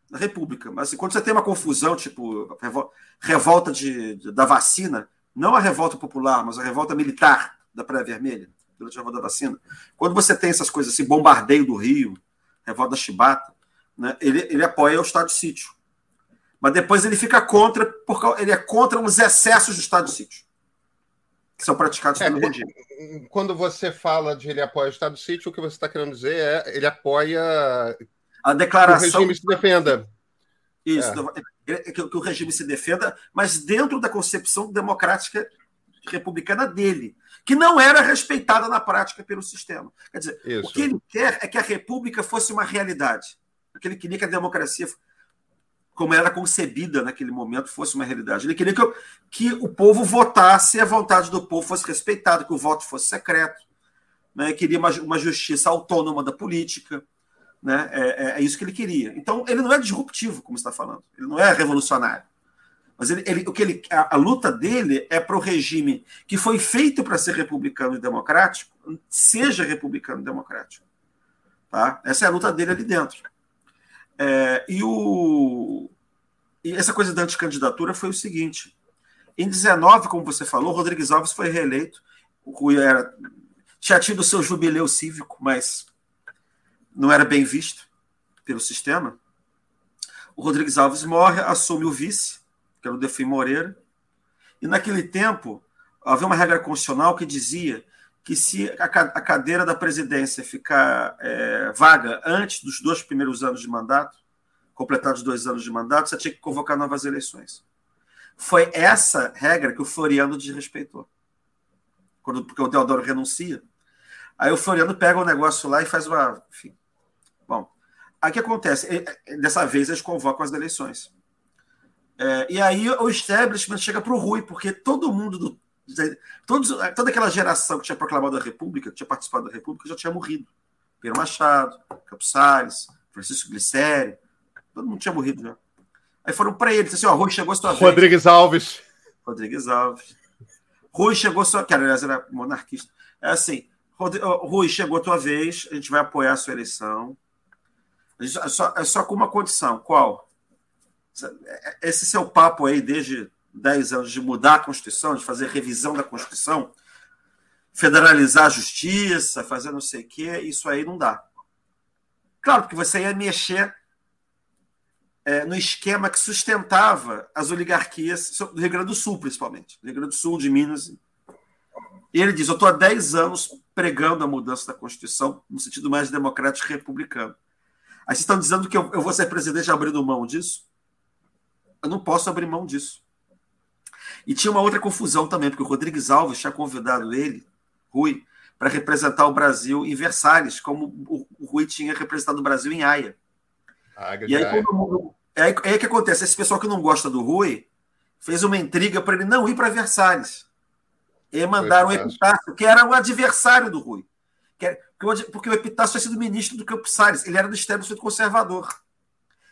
da República. Mas assim, quando você tem uma confusão, tipo revolta de, de, da vacina, não a revolta popular, mas a revolta militar da Praia Vermelha, durante a revolta da vacina, quando você tem essas coisas assim, bombardeio do Rio, revolta da Chibata, né, ele, ele apoia o Estado de Sítio. Mas depois ele fica contra, porque ele é contra os excessos do Estado de Sítio, que são praticados é, pelo regime. Quando você fala de ele apoia o Estado de Sítio, o que você está querendo dizer é ele apoia a declaração. Que o regime se defenda. Isso, é. que, que o regime se defenda, mas dentro da concepção democrática republicana dele, que não era respeitada na prática pelo sistema. Quer dizer, Isso. o que ele quer é que a república fosse uma realidade. O que ele queria que a democracia, como era concebida naquele momento, fosse uma realidade. Ele queria que, que o povo votasse a vontade do povo fosse respeitada, que o voto fosse secreto. Né? Queria uma, uma justiça autônoma da política. Né? É, é, é, isso que ele queria. Então, ele não é disruptivo, como está falando. Ele não é revolucionário. Mas ele, ele, o que ele, a, a luta dele é para o regime que foi feito para ser republicano e democrático, seja republicano e democrático. Tá? Essa é a luta dele ali dentro. É, e, o, e essa coisa da anticandidatura foi o seguinte: em 19, como você falou, Rodrigues Alves foi reeleito. O era, tinha tido seu jubileu cívico, mas não era bem visto pelo sistema. O Rodrigues Alves morre, assume o vice, que era o Defim Moreira, e naquele tempo havia uma regra constitucional que dizia que se a cadeira da presidência ficar é, vaga antes dos dois primeiros anos de mandato, completados dois anos de mandato, você tinha que convocar novas eleições. Foi essa regra que o Floriano desrespeitou. Quando, porque o Deodoro renuncia. Aí o Floriano pega o negócio lá e faz uma. Enfim, Bom, aí o que acontece? Dessa vez eles convocam as eleições. É, e aí o establishment chega para o Rui, porque todo mundo, do, todos, toda aquela geração que tinha proclamado a República, que tinha participado da República, já tinha morrido. Pedro Machado, Campos Salles, Francisco Glicério, todo mundo tinha morrido já. Aí foram para ele, assim, ó, Rui chegou a sua vez. Rodrigues Alves. Rodrigues Alves. Rui chegou a sua... Que, aliás, era monarquista. É assim, Rui, chegou a tua vez, a gente vai apoiar a sua eleição. É só, é só com uma condição. Qual? Esse seu papo aí, desde 10 anos, de mudar a Constituição, de fazer revisão da Constituição, federalizar a justiça, fazer não sei o quê, isso aí não dá. Claro, porque você ia mexer é, no esquema que sustentava as oligarquias do Rio Grande do Sul, principalmente. Rio Grande do Sul, de Minas. E ele diz: Eu estou há 10 anos pregando a mudança da Constituição no sentido mais democrático e republicano. Aí vocês estão dizendo que eu, eu vou ser presidente abrindo mão disso? Eu não posso abrir mão disso. E tinha uma outra confusão também, porque o Rodrigues Alves tinha convidado ele, Rui, para representar o Brasil em Versalhes, como o, Rui tinha representado o Brasil em Haia. Ah, e aí, quando, aí, aí que acontece? Esse pessoal que não gosta do Rui fez uma intriga para ele não ir para Versalhes. E mandaram o Epitácio, que era o adversário do Rui. Porque o Epitácio tinha sido ministro do Campos Salles, ele era do establishment conservador.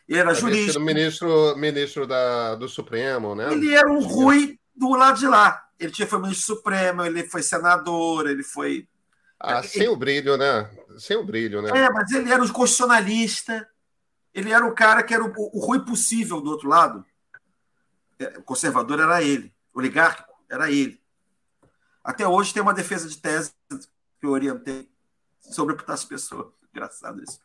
Ele era jurista. Ministro, ministro da, do Supremo, né? Ele era um Rui do lado de lá. Ele tinha, foi ministro supremo, ele foi senador, ele foi. Ah, sem o brilho, né? Sem o brilho, né? É, mas ele era um constitucionalista. Ele era o cara que era o, o Rui possível do outro lado. É, o conservador era ele. O oligárquico era ele. Até hoje tem uma defesa de tese que eu orientei sobre as pessoas. Engraçado isso.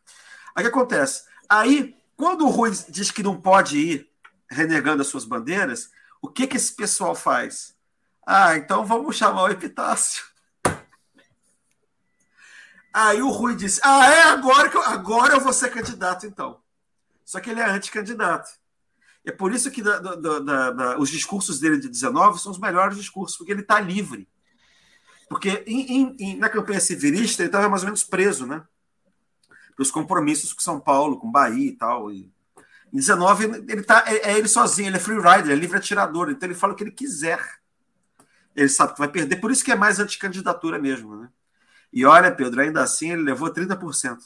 Aí o que acontece? Aí, quando o Rui diz que não pode ir renegando as suas bandeiras, o que, que esse pessoal faz? Ah, então vamos chamar o Epitácio. Aí o Rui disse: Ah, é agora que eu, agora eu vou ser candidato, então. Só que ele é anticandidato. É por isso que da, da, da, os discursos dele de 19 são os melhores discursos, porque ele está livre. Porque em, em, na campanha civilista ele estava mais ou menos preso, né? Pelos compromissos com São Paulo, com Bahia e tal. E, em 19, ele tá, é, é ele sozinho, ele é free rider, é livre atirador, então ele fala o que ele quiser. Ele sabe que vai perder, por isso que é mais anticandidatura mesmo, né? E olha, Pedro, ainda assim ele levou 30%.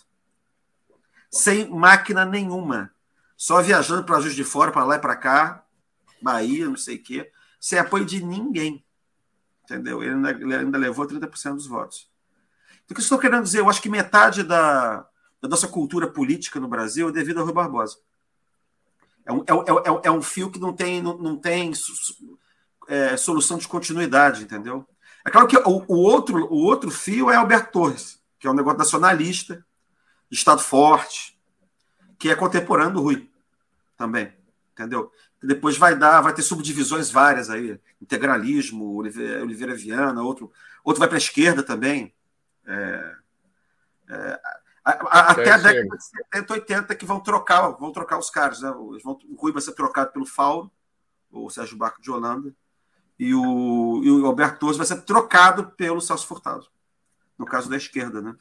Sem máquina nenhuma. Só viajando para Juiz de Fora, para lá e para cá, Bahia, não sei o quê, sem apoio de ninguém. Entendeu? Ele ainda, ele ainda levou 30% dos votos. Então, o que eu estou querendo dizer? Eu acho que metade da, da nossa cultura política no Brasil é devido ao Rui Barbosa. É um, é, é, é um fio que não tem, não, não tem é, solução de continuidade, entendeu? É claro que o, o, outro, o outro fio é Alberto Torres, que é um negócio nacionalista, de Estado forte, que é contemporâneo do Rui também, entendeu? depois vai dar, vai ter subdivisões várias aí, integralismo, Oliveira, Oliveira Viana, outro, outro vai para a esquerda também. É, é, até a década de 70, 80 que vão trocar, vão trocar os caras, né? Vão, o Rui vai ser trocado pelo Fauro, o Sérgio Barco de Holanda, e o, e o Alberto Torres vai ser trocado pelo Celso Furtado, no caso da esquerda, né?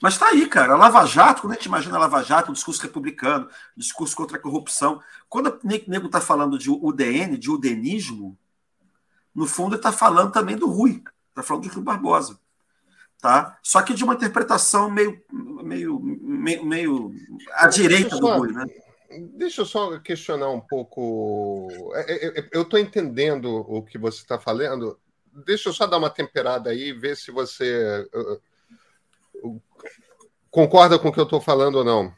Mas está aí, cara. A Lava Jato, quando a gente imagina a Lava Jato, um discurso republicano, um discurso contra a corrupção, quando o nego está falando de UDN, de udenismo, no fundo ele está falando também do Rui, está falando de Rui Barbosa. Tá? Só que de uma interpretação meio, meio, meio, meio à direita do Rui, né? Deixa eu só questionar um pouco. É, é, é, eu estou entendendo o que você está falando. Deixa eu só dar uma temperada aí e ver se você concorda com o que eu estou falando ou não.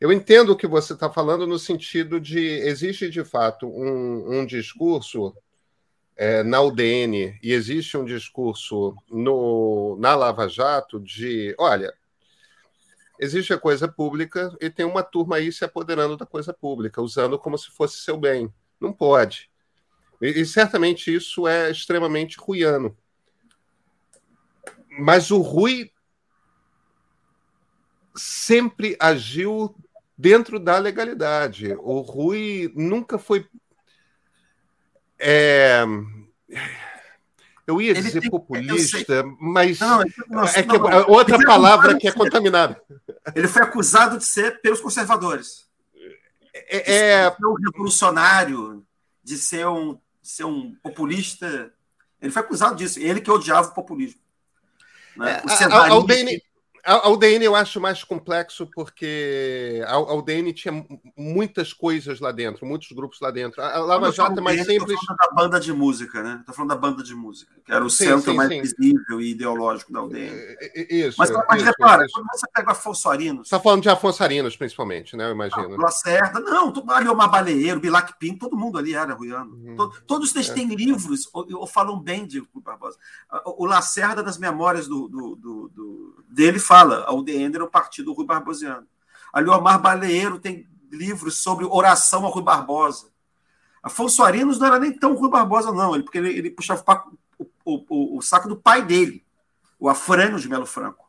Eu entendo o que você está falando no sentido de existe de fato um, um discurso é, na UDN e existe um discurso no, na Lava Jato de, olha, existe a coisa pública e tem uma turma aí se apoderando da coisa pública, usando como se fosse seu bem. Não pode. E, e certamente isso é extremamente ruiano. Mas o Rui sempre agiu dentro da legalidade. O Rui nunca foi. É... Eu ia dizer tem, populista, mas não, não, é que não, outra palavra que é contaminada. Ele foi acusado de ser pelos conservadores. É, é... De ser um revolucionário, de ser um, ser um populista. Ele foi acusado disso. Ele que odiava o populismo. Né? O a, a, a UDN, a UDN eu acho mais complexo porque a, UDN tinha muitas coisas lá dentro, muitos grupos lá dentro. A Lava Jato é mais simples. falando da banda de música, né? Estou falando da banda de música, que era o sim, centro sim, mais sim. visível e ideológico da UDN. Isso. Mas, mas isso, repara, isso. quando você pega Afonso Arinos. Você está falando de Afonso Arinos, principalmente, né? Eu imagino. Ah, Lacerda, não, ali o Baleeiro, Bilac Pinto, todo mundo ali era ruiano. Uhum. Todos eles é. têm livros ou, ou, falam bem de Barbosa. O Lacerda, das memórias do, do, do, do dele, fala, a UDN era o partido Rui Barbosiano. Ali o Amar Baleeiro tem livros sobre oração a Rui Barbosa. Afonso Arinos não era nem tão Rui Barbosa, não, ele, porque ele, ele puxava o, o, o, o, saco do pai dele, o Afrânio de Melo Franco.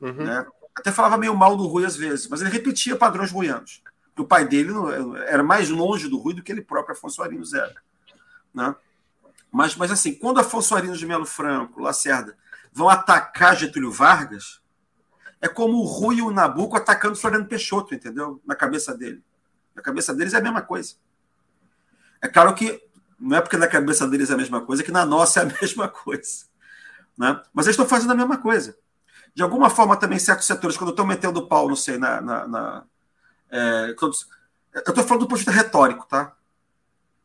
Uhum. Né? Até falava meio mal do Rui às vezes, mas ele repetia padrões ruianos. O pai dele era mais longe do Rui do que ele próprio, Afonso Arinos, era. Né? Mas, mas assim, quando Afonso Arinos de Melo Franco, Lacerda, vão atacar Getúlio Vargas, é como o Rui e o Nabuco atacando Floriano Peixoto, entendeu? Na cabeça dele. Na cabeça deles é a mesma coisa. É claro que não é porque na cabeça deles é a mesma coisa, que na nossa é a mesma coisa. Né? Mas eles estão fazendo a mesma coisa. De alguma forma, também, certos setores, quando estão metendo pau, não sei, na. na, na é, quando, eu estou falando do ponto de vista retórico, tá?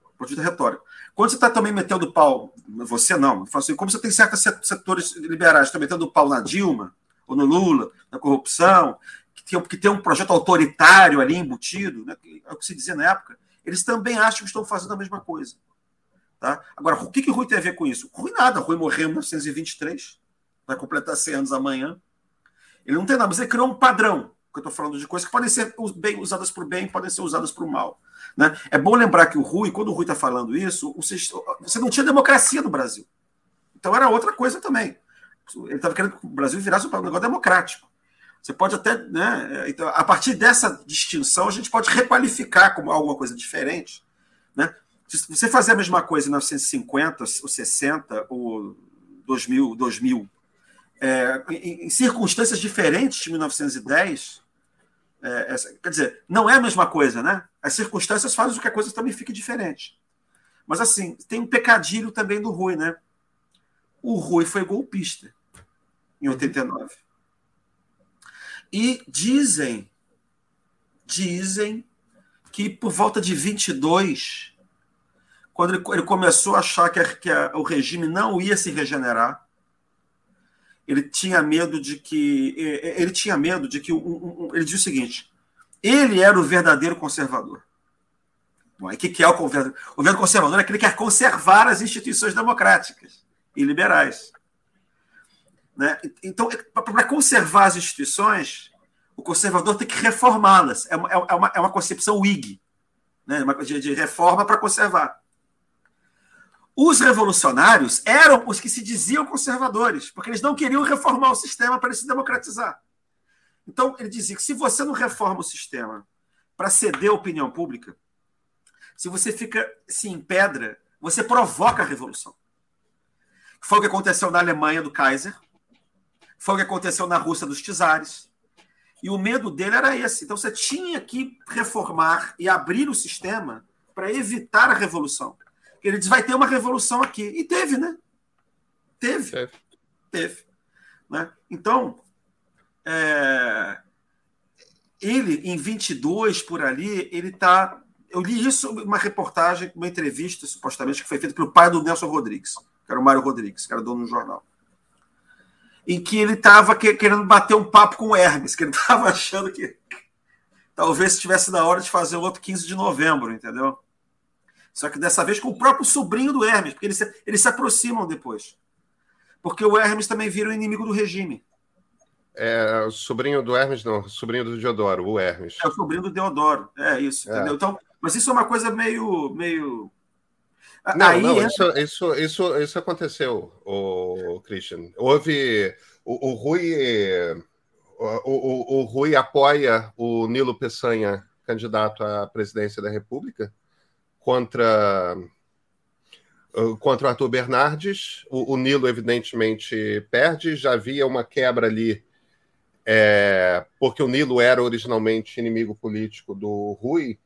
Do ponto de vista retórico. Quando você está também metendo pau, você não, assim, como você tem certos setores liberais que estão metendo pau na Dilma, no Lula, na corrupção, que tem, que tem um projeto autoritário ali embutido, né, é o que se dizia na época, eles também acham que estão fazendo a mesma coisa. Tá? Agora, o que, que Rui tem a ver com isso? Rui nada, Rui morreu em 1923, vai completar 100 anos amanhã. Ele não tem nada, mas ele criou um padrão. eu estou falando de coisas que podem ser bem usadas para o bem, podem ser usadas para o mal. Né? É bom lembrar que o Rui, quando o Rui está falando isso, você não tinha democracia no Brasil. Então era outra coisa também. Ele estava querendo que o Brasil virasse um negócio democrático. Você pode até. Né, então, a partir dessa distinção, a gente pode requalificar como alguma coisa diferente. Né? Se você fazer a mesma coisa em 1950, ou 60, ou 2000, 2000 é, em, em, circunstâncias diferentes de 1910, é, quer dizer, não é a mesma coisa, né? As circunstâncias fazem com que a coisa também fique diferente. Mas, assim, tem um pecadilho também do Rui, né? O Rui foi golpista em 89. E dizem, dizem que por volta de 22, quando ele, ele começou a achar que, a, que a, o regime não ia se regenerar, ele tinha medo de que ele tinha medo de que um, um, ele dizia o seguinte: ele era o verdadeiro conservador. Bom, o que é o governo? O governo conservador é aquele que quer conservar as instituições democráticas e liberais. Né? Então, para conservar as instituições, o conservador tem que reformá-las. É uma, é, é uma, é uma concepção Whig, né? de, de reforma para conservar. Os revolucionários eram os que se diziam conservadores, porque eles não queriam reformar o sistema para ele se democratizar. Então, ele dizia que se você não reforma o sistema para ceder a opinião pública, se você fica assim, em pedra, você provoca a revolução. Foi o que aconteceu na Alemanha do Kaiser, foi o que aconteceu na Rússia dos czares. E o medo dele era esse. Então você tinha que reformar e abrir o sistema para evitar a revolução. Ele diz: vai ter uma revolução aqui. E teve, né? Teve. Teve. teve né? Então, é... ele, em 22, por ali, ele está. Eu li isso uma reportagem, uma entrevista, supostamente, que foi feita pelo pai do Nelson Rodrigues, que era o Mário Rodrigues, que era dono do jornal em que ele estava querendo bater um papo com o Hermes, que ele estava achando que talvez estivesse na hora de fazer o outro 15 de novembro, entendeu? Só que dessa vez com o próprio sobrinho do Hermes, porque eles se, eles se aproximam depois. Porque o Hermes também vira o inimigo do regime. É, o sobrinho do Hermes, não, o sobrinho do Deodoro, o Hermes. É o sobrinho do Deodoro, é isso, é. entendeu? Então, mas isso é uma coisa meio, meio não, Aí não, isso, isso, isso, isso aconteceu, o Christian. Houve. O, o Rui. O, o, o Rui apoia o Nilo Peçanha, candidato à presidência da República, contra contra o Arthur Bernardes. O, o, Nilo, evidentemente, perde. Já havia uma quebra ali, é, porque o Nilo era originalmente inimigo político do Rui.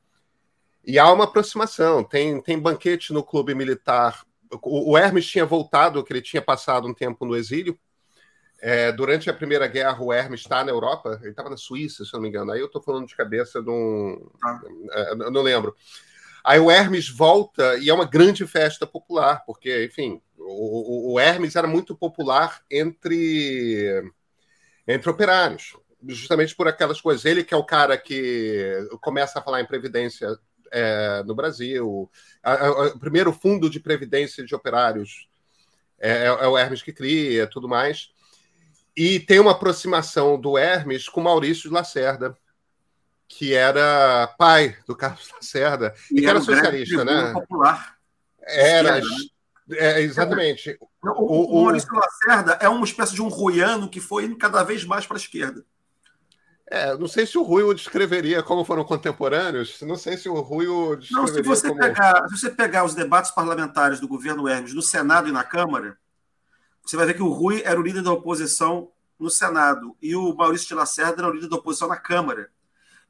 E há uma aproximação. Tem, tem banquete no clube militar. O, o Hermes tinha voltado, que ele tinha passado um tempo no exílio. É, durante a Primeira Guerra, o Hermes está na Europa. Ele estava na Suíça, se não me engano. Aí eu estou falando de cabeça um. Ah. É, não lembro. Aí o Hermes volta e é uma grande festa popular, porque, enfim, o, o Hermes era muito popular entre, entre operários justamente por aquelas coisas. Ele que é o cara que começa a falar em previdência é, no Brasil. A, a, o primeiro fundo de previdência de operários é, é, é, o Hermes que cria, tudo mais. E tem uma aproximação do Hermes com Maurício de Lacerda, que era pai do Carlos Lacerda, e, e que era socialista, né? Popular. Era. Né? É, exatamente. O, o, o, Maurício Lacerda é uma espécie de um ruiano que foi indo cada vez mais para a esquerda. É, não sei se o Rui o descreveria como foram contemporâneos, não sei se o Rui o descreveria não, se você como... Pegar, se você pegar os debates parlamentares do governo Hermes no Senado e na Câmara, você vai ver que o Rui era o líder da oposição no Senado e o Maurício de Lacerda era o líder da oposição na Câmara.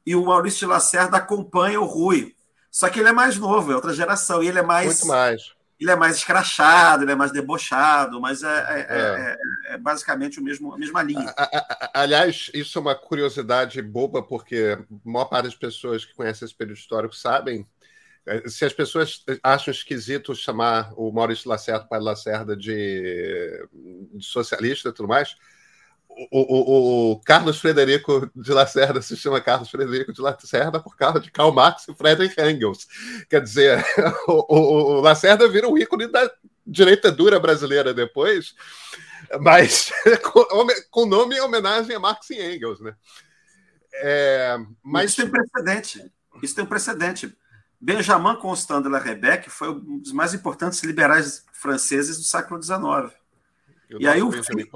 E o Maurício de Lacerda acompanha o Rui. Só que ele é mais novo, é outra geração, e ele é mais... Muito mais ele é mais escrachado, ele é mais debochado, mas é, é, é. é, é basicamente o mesmo, a mesma linha. Aliás, isso é uma curiosidade boba, porque a maior parte das pessoas que conhecem esse período histórico sabem. É, se as pessoas acham esquisito chamar o Maurício Lacerda, pai Lacerda, de, de socialista e tudo mais, o, o, o, Carlos Frederico de Lacerda se chama Carlos Frederico de Lacerda por causa de Karl Marx e Friedrich Engels. Quer dizer, o, o Lacerda vira um ícone da direita dura brasileira depois, mas com, com nome em homenagem a Marx e Engels, né? É, mas isso tem precedente. Isso tem um precedente. Benjamin Constant de la Rebec foi um dos mais importantes liberais franceses do século XIX. E aí o filho,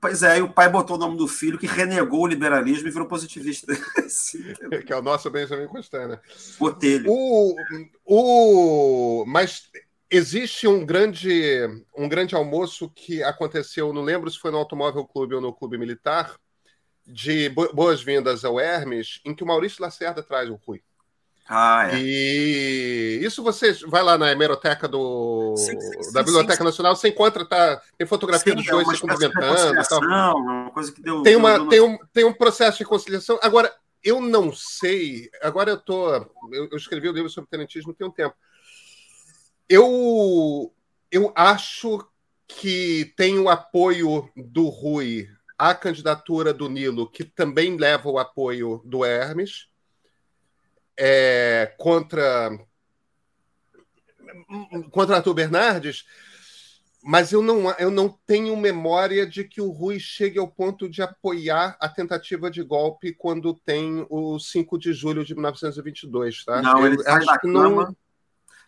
Pois é, e o pai botou o nome do filho que renegou o liberalismo e virou positivista. que é o nosso Benjamin Constant, né? Botelho. O, o, mas existe um grande, um grande almoço que aconteceu, não lembro se foi no Automóvel Clube ou no Clube Militar, de Boas-Vindas ao Hermes, em que o Maurício Lacerda traz o Rui. Ah, é. E isso você vai lá na hemeroteca do, sim, sim, da Biblioteca sim, Nacional, você encontra, tá, tem fotografia dos é dois se cumprimentando. Uma coisa que deu, tem, uma, deu, tem, um, tem um processo de conciliação. Agora, eu não sei, agora eu tô. Eu, eu escrevi o um livro sobre tenentismo tem um tempo. Eu, eu acho que tem o apoio do Rui à candidatura do Nilo, que também leva o apoio do Hermes é, contra contra Arthur Bernardes, mas eu não, eu não tenho memória de que o Rui chegue ao ponto de apoiar a tentativa de golpe quando tem o 5 de julho de 1922, tá? Não, ele eu sai da cama. Não...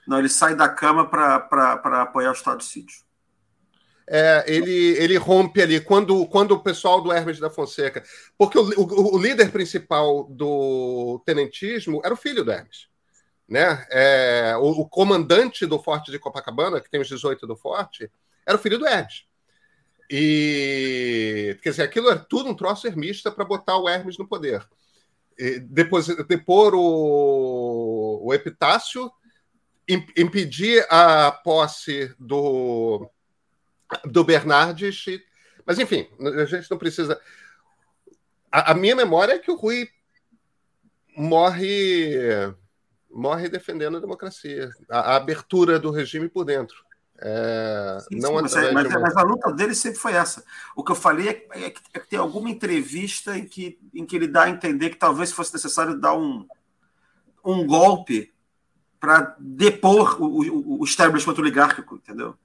não, ele sai da cama para apoiar o Estado de Sítio é, ele, ele rompe ali quando, quando o pessoal do Hermes da Fonseca. Porque o, o, o líder principal do tenentismo era o filho do Hermes. Né? É, o, o, comandante do Forte de Copacabana, que tem os 18 do Forte, era o filho do Hermes. E quer dizer, aquilo era tudo um troço hermista para botar o Hermes no poder. E depois, depor o, o Epitácio, impedir a posse do do Bernardes. Mas, enfim, a gente não precisa. A, a, minha memória é que o Rui morre morre defendendo a democracia, a, a abertura do regime por dentro. É, sim, não sim, mas, é, mas, mas, a luta dele sempre foi essa. O que eu falei é, é, que, é, que, tem alguma entrevista em que, em que ele dá a entender que talvez fosse necessário dar um, um golpe para depor o, o, o establishment oligárquico, entendeu?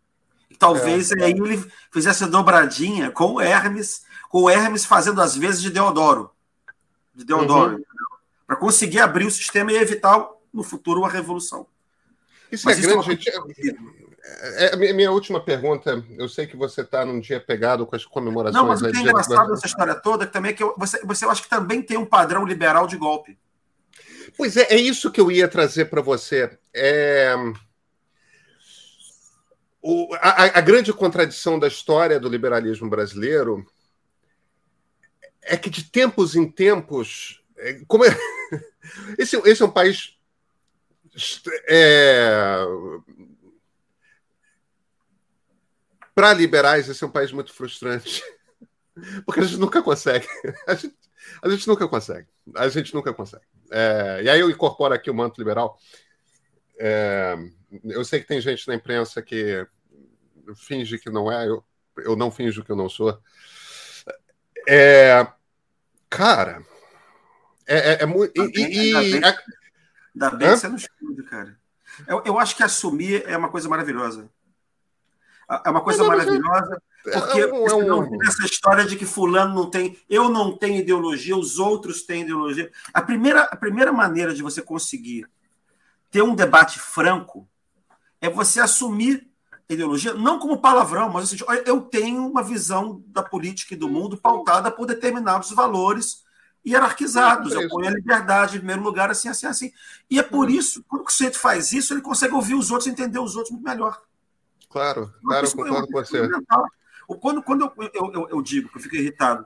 Talvez é. aí ele fizesse a dobradinha com o Hermes, com o Hermes fazendo as vezes de Deodoro. De Deodoro, uhum. para conseguir abrir o sistema e evitar no futuro uma revolução. Isso Mas é grande, gente. É, é, minha última pergunta. Eu sei que você está num dia pegado com as comemorações. Não, mas o que é engraçado dessa história toda também é que você, você eu acho que também tem um padrão liberal de golpe. Pois é, é isso que eu ia trazer para você. É o, a, a, grande contradição da história do liberalismo brasileiro é que de tempos em tempos, é, como é, esse, esse é um país é, para liberais esse é um país muito frustrante porque a gente nunca consegue a gente, a gente nunca consegue a gente nunca consegue. É, e aí eu incorporo aqui o manto liberal. É, eu sei que tem gente na imprensa que finge que não é, eu, eu não finjo que eu não sou. É, cara, é, é, é muito. E, ainda, bem, é ainda bem que você não cara. Eu, eu acho que assumir é uma coisa maravilhosa. É uma coisa maravilhosa, porque é um, é um... essa história de que fulano não tem, eu não tenho ideologia, os outros têm ideologia. A primeira, a primeira maneira de você conseguir ter um debate franco é você assumir ideologia, não como palavrão, mas assim, eu tenho uma visão da política e do mundo pautada por determinados valores hierarquizados. Eu ponho a liberdade em primeiro lugar, assim, assim, assim. E é por isso, quando o sujeito faz isso, ele consegue ouvir os outros, entender os outros muito melhor. Claro, claro, concordo com você. Quando, quando eu, eu, eu, digo que eu fico irritado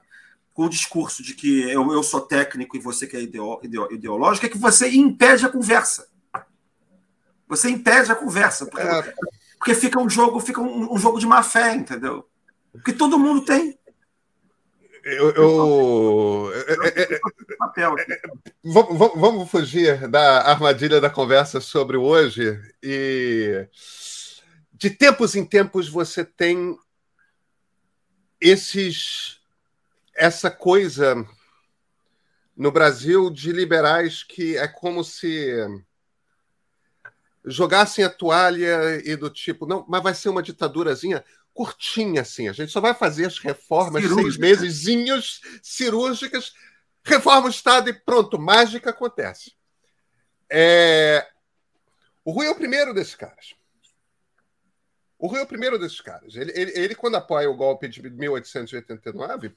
com o discurso de que eu, eu sou técnico e você que é ideológico, é que você impede a conversa. Você impede a conversa. Porque é. Porque fica um jogo, fica um, um jogo de má fé, entendeu? Porque todo mundo tem. Eu, eu, vamos, vamos fugir da armadilha da conversa sobre hoje e de tempos em tempos você tem esses essa coisa no Brasil de liberais que é como se jogassem a toalha e do tipo, não, mas vai ser uma ditadurazinha curtinha, assim. A gente só vai fazer as reformas Cirúrgica. seis mesezinhos cirúrgicas, reforma o Estado e pronto, mágica acontece. É... O Rui é o primeiro desses caras. O Rui é o primeiro desses caras. Ele, ele, ele quando apoia o golpe de 1889,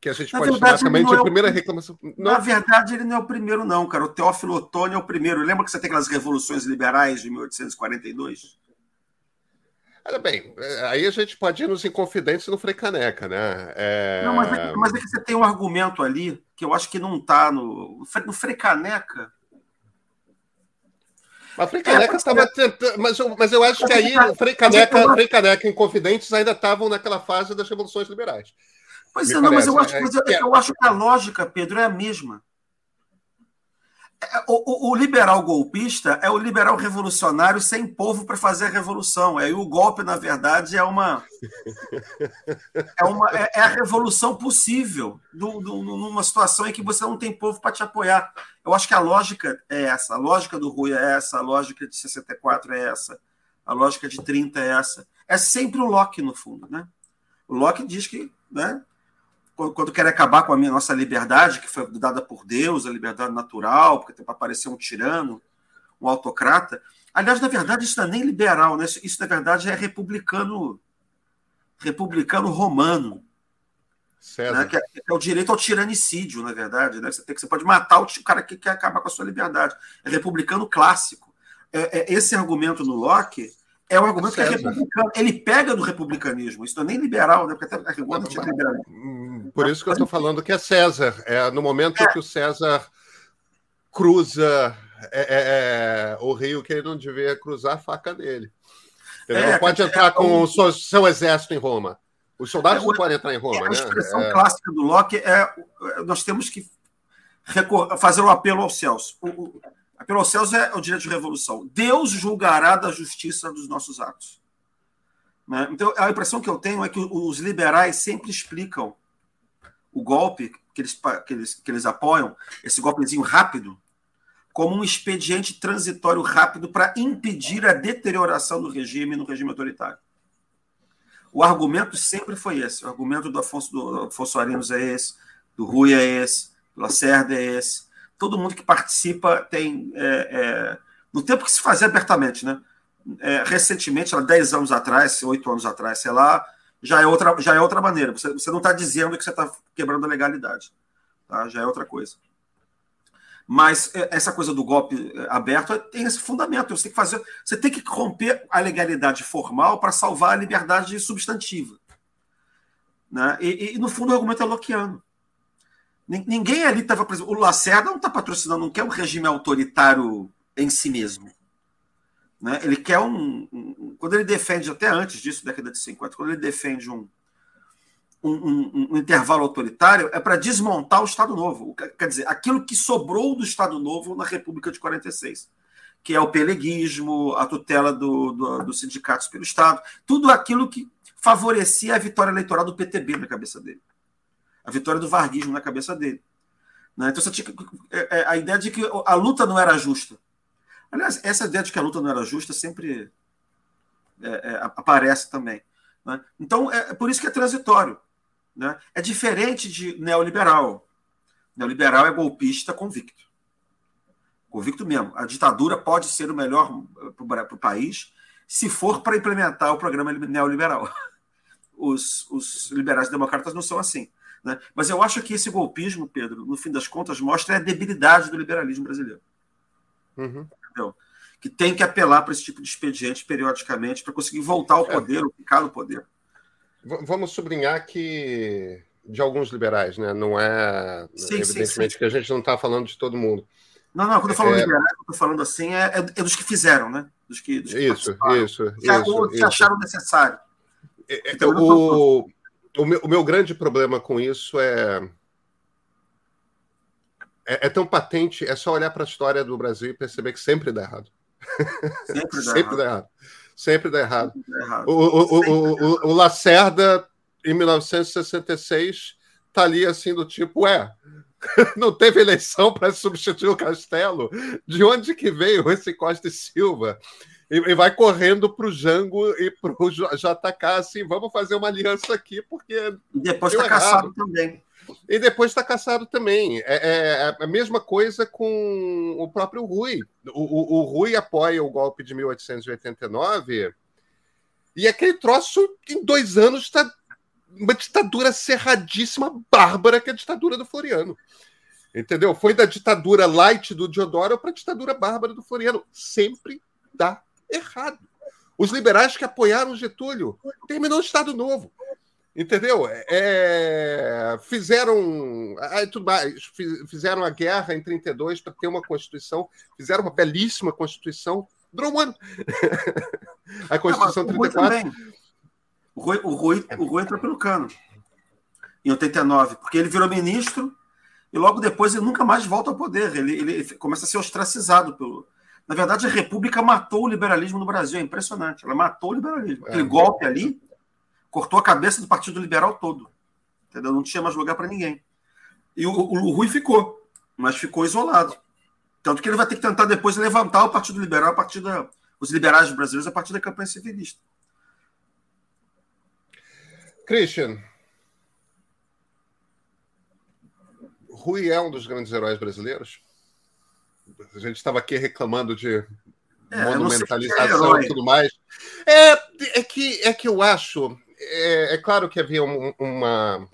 que a gente na pode verdade, de é primeira reclamação. Não... Na verdade, ele não é o primeiro, não, cara. O Teófilo Otoni é o primeiro. Lembra que você tem aquelas revoluções liberais de 1842? Olha bem, é, aí a gente pode ir nos Inconfidentes no Frei Caneca, né? É... Não, mas é, mas é, que você tem um argumento ali que eu acho que não está no. No Frei Caneca. A Caneca estava é, tentando. Mas eu, mas eu acho que aí o Frei Caneca, Frei Caneca e Inconfidentes ainda estavam naquela fase das revoluções liberais. Pois é, não, mas eu acho, mas eu, eu acho que a lógica, Pedro, é a mesma. É, o, o, o, liberal golpista é o liberal revolucionário sem povo para fazer a revolução. Aí o golpe, na verdade, é uma é, uma, é, é a revolução possível do, do, numa situação em que você não tem povo para te apoiar. Eu acho que a lógica é essa, a lógica do Rui é essa, a lógica de 64 é essa, a lógica de 30 é essa. É sempre o Locke, no fundo. Né? O Locke diz que né, quando quer acabar com a minha nossa liberdade, que foi dada por Deus, a liberdade natural, porque tem para aparecer um tirano, um autocrata. Aliás, na verdade, isso não é nem liberal, né? Isso, na verdade, é republicano, republicano romano. Né? Que, é, que, é, o direito ao tiranicídio, na verdade. Né? Você, tem, você pode matar o, o cara que quer acabar com a sua liberdade. É republicano clássico. É, é, esse argumento no Locke é um argumento que é republicano. Ele pega do republicanismo. Isso não é nem liberal, né? Porque até não tinha liberal. Por isso que eu estou falando que é César. É no momento é. que o César cruza é, é, é, o rio que ele não devia cruzar a faca dele. Ele não é, pode entrar com o seu, seu, exército em Roma. Os soldados não podem entrar em Roma. a né? expressão clássica do Locke é nós temos que fazer um apelo aos céus. O, aos céus é o direito de revolução. Deus julgará da justiça dos nossos atos. Né? Então, a impressão que eu tenho é que os liberais sempre explicam o golpe que eles, que eles, que eles apoiam, esse golpezinho rápido, como um expediente transitório rápido para impedir a deterioração do regime no regime autoritário. O argumento sempre foi esse. O argumento do Afonso, do Afonso Arinos é esse, do Rui é esse, do Lacerda é esse. Todo mundo que participa tem. É, é, no tempo que se fazia abertamente, né? É, recentemente, há 10 anos atrás, 8 anos atrás, sei lá, já é outra, já é outra maneira. Você, você não está dizendo que você está quebrando a legalidade. Tá? Já é outra coisa. Mas é, essa coisa do golpe é, aberto tem esse fundamento. Você tem que fazer, você tem que romper a legalidade formal para salvar a liberdade substantiva. Né? E, e, no fundo o argumento é loquiano. Ninguém ali estava. O Lacerda não está patrocinando, não quer um regime autoritário em si mesmo. Né? Ele quer um, um, Quando ele defende, até antes disso, década de 50, quando ele defende um, um, um intervalo autoritário, é para desmontar o Estado Novo. Quer dizer, aquilo que sobrou do Estado Novo na República de 46, que é o peleguismo, a tutela do, do, dos sindicatos pelo Estado, tudo aquilo que favorecia a vitória eleitoral do PTB na cabeça dele, a vitória do varguismo na cabeça dele. Né? Então, tinha, é, é, a ideia de que a luta não era justa Aliás, essa ideia de que a luta não era justa sempre é, é, aparece também. Né? Então, é, é por isso que é transitório. Né? É diferente de neoliberal. Neoliberal é golpista convicto. Convicto mesmo. A ditadura pode ser o melhor para o país se for para implementar o programa neoliberal. Os, os liberais democratas não são assim. Né? Mas eu acho que esse golpismo, Pedro, no fim das contas, mostra a debilidade do liberalismo brasileiro. Uhum entendeu? Que tem que apelar para esse tipo de expediente periodicamente para conseguir voltar ao é. poder, é. ou ficar no poder. Vamos sublinhar que de alguns liberais, né? Não é sim, evidentemente sim, sim. que a gente não está falando de todo mundo. Não, não, quando eu falo é... liberais, eu estou falando assim, é, é, dos que fizeram, né? Dos que, dos que isso, isso, que, isso, que isso. acharam necessário. É, então, o, o, meu, o meu grande problema com isso é é, é, tão patente, é só olhar para a história do Brasil e perceber que sempre dá errado. Sempre dá, sempre errado. dá errado. Sempre dá errado. Sempre dá errado. O, o, o, o, Lacerda, em 1966, tá ali assim do tipo, é, não teve eleição para substituir o Castelo. De onde que veio esse Costa e Silva? E, vai correndo para o Jango e para o JK, assim, vamos fazer uma aliança aqui, porque. E depois está caçado também. E depois está caçado também. É, é, é, a mesma coisa com o próprio Rui. O, o, o Rui apoia o golpe de 1889 e aquele troço, em dois anos, está uma ditadura cerradíssima, bárbara, que é a ditadura do Floriano. Entendeu? Foi da ditadura light do Diodoro para a ditadura bárbara do Floriano. Sempre dá errado. Os liberais que apoiaram Getúlio terminou o Estado Novo. Entendeu? É, fizeram tudo mais, fizeram a guerra em 32 para ter uma constituição, fizeram uma belíssima constituição. Durou um ano. a Constituição Não, 34. O Rui, o, Rui, o Rui entrou pelo cano em 89, porque ele virou ministro e logo depois ele nunca mais volta ao poder. Ele, ele começa a ser ostracizado pelo. Na verdade, a República matou o liberalismo no Brasil. É impressionante. Ela matou o liberalismo. Aquele é. golpe ali cortou a cabeça do Partido Liberal todo. Entendeu? Não tinha mais lugar para ninguém. E o, o, o Rui ficou, mas ficou isolado. Tanto que ele vai ter que tentar depois levantar o Partido Liberal a partir da. Os liberais brasileiros a partir da campanha civilista. Christian, Rui é um dos grandes heróis brasileiros? A gente estava aqui reclamando de é, monumentalização é e tudo mais. É, é, que, é que eu acho. É, é claro que havia um, uma,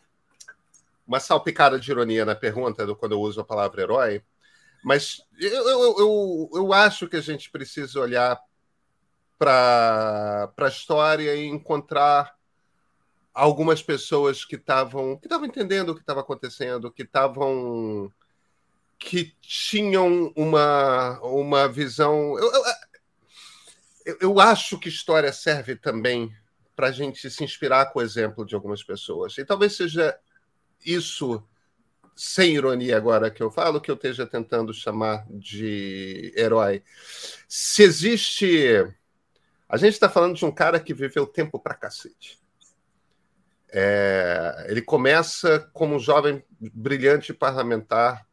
uma salpicada de ironia na pergunta do, quando eu uso a palavra herói, mas eu, eu, eu, eu acho que a gente precisa olhar para a história e encontrar algumas pessoas que estavam que estavam entendendo o que estava acontecendo, que estavam que tinham uma uma visão. Eu, eu, eu acho que história serve também para a gente se inspirar com o exemplo de algumas pessoas. E talvez seja isso, sem ironia agora que eu falo, que eu esteja tentando chamar de herói. Se existe. A gente está falando de um cara que viveu tempo para cacete. É, ele começa como um jovem brilhante parlamentar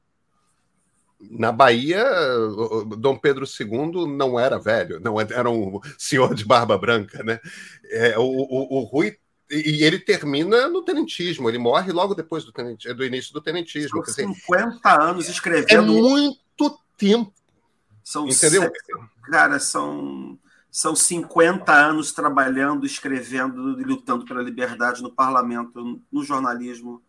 na Bahia. Dom Pedro II não era velho, não era um senhor de barba branca, né? É, o, o, o Rui e ele termina no tenentismo, ele morre logo depois do, tenent, do início do tenentismo. São 50 anos escrevendo. É muito tempo. São entendeu? Cara, são são 50 anos trabalhando, escrevendo e lutando pela liberdade no parlamento, no jornalismo,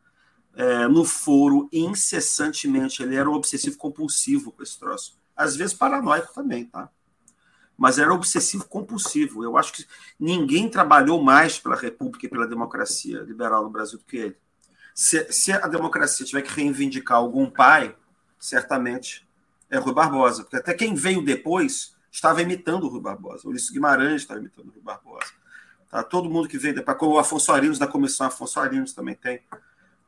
é, no foro, incessantemente. Ele era um obsessivo compulsivo com esse troço. Às vezes paranoico também, tá? Mas era obsessivo compulsivo. Eu acho que ninguém trabalhou mais pela República e pela democracia liberal no Brasil do que ele. Se, se a democracia tiver que reivindicar algum pai, certamente é Rui Barbosa. Porque até quem veio depois estava imitando o Rui Barbosa. O Ulisses Guimarães estava imitando o Rui Barbosa. Tá? Todo mundo que veio depois, como o Afonso Arinos da comissão Afonso Arinos também tem.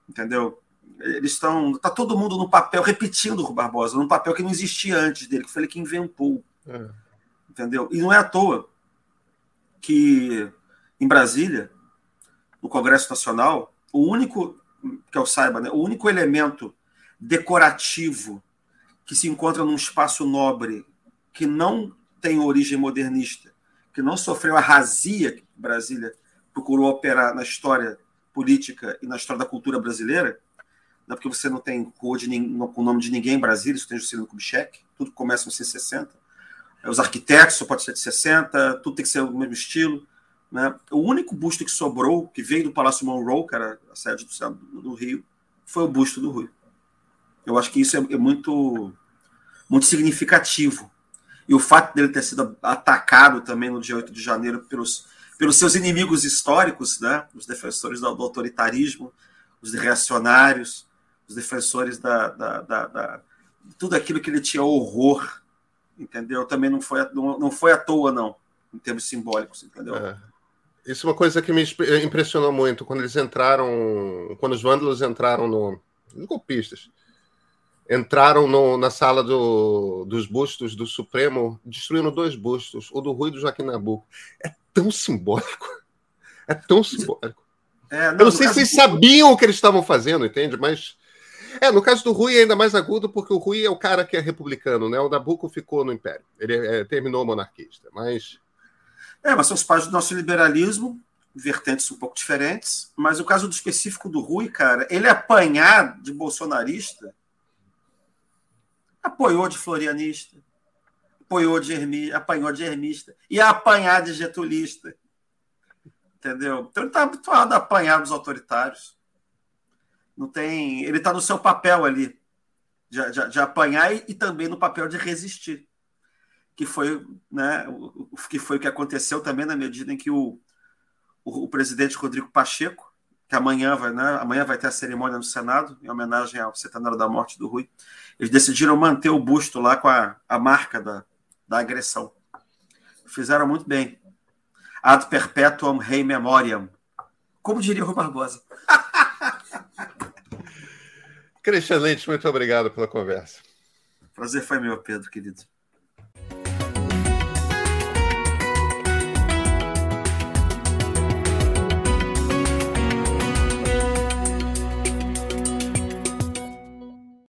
Entendeu? Eles estão. Está todo mundo no papel, repetindo o Rui Barbosa, num papel que não existia antes dele, que foi ele que inventou. É. Entendeu? E não é à toa que em Brasília, no Congresso Nacional, o único, que eu saiba, né, o único elemento decorativo que se encontra num espaço nobre que não tem origem modernista, que não sofreu a razia que Brasília procurou operar na história política e na história da cultura brasileira, não é porque você não tem de, com o nome de ninguém em Brasília, isso tem Juscelino Kubitschek, tudo começa em 60. Os arquitetos só pode ser de 60, tudo tem que ser do mesmo estilo. Né? O único busto que sobrou, que veio do Palácio Monroe, que era a sede do, do Rio, foi o busto do Rui. Eu acho que isso é, é muito, muito significativo e o fato dele ter sido atacado também no dia 8 de janeiro pelos, pelos seus inimigos históricos, né? os defensores do, autoritarismo, os reacionários, os defensores da, da, da, da, tudo aquilo que ele tinha horror, entendeu? Também não foi, não, não foi à toa, não, em termos simbólicos, entendeu? É. Isso é uma coisa que me impressionou muito quando eles entraram, quando os vândalos entraram no, os golpistas entraram no, na sala do, dos bustos do Supremo, destruindo dois bustos, o do Rui e do Joaquim Nabuco. É tão simbólico. É tão simbólico. É, não, Eu não sei se eles sabiam o que eles estavam fazendo, entende? Mas. É, no caso do Rui é ainda mais agudo, porque o Rui é o cara que é republicano, né? O Nabuco ficou no Império. Ele é, terminou monarquista, mas. É, mas são os pais do nosso liberalismo, vertentes um pouco diferentes, mas o caso do específico do Rui, cara, ele apanhar de bolsonarista, apoiou de florianista, apoiou de ermi, apanhou de ermista, e apanhar de getulista. Entendeu? Então ele está habituado a apanhar dos autoritários. Não tem. Ele está no seu papel ali, de, de, de apanhar e, e, também no papel de resistir. Que foi, né, o, que foi o que aconteceu também na medida em que o, o, o presidente Rodrigo Pacheco, que amanhã vai, né, amanhã vai ter a cerimônia no Senado, em homenagem ao centenário da morte do Rui, eles decidiram manter o busto lá com a, a marca da, da agressão. Fizeram muito bem. Ad perpetuum rei memoriam. Como diria o Rui Barbosa. Cristian Leite, muito obrigado pela conversa. Prazer foi meu, Pedro, querido.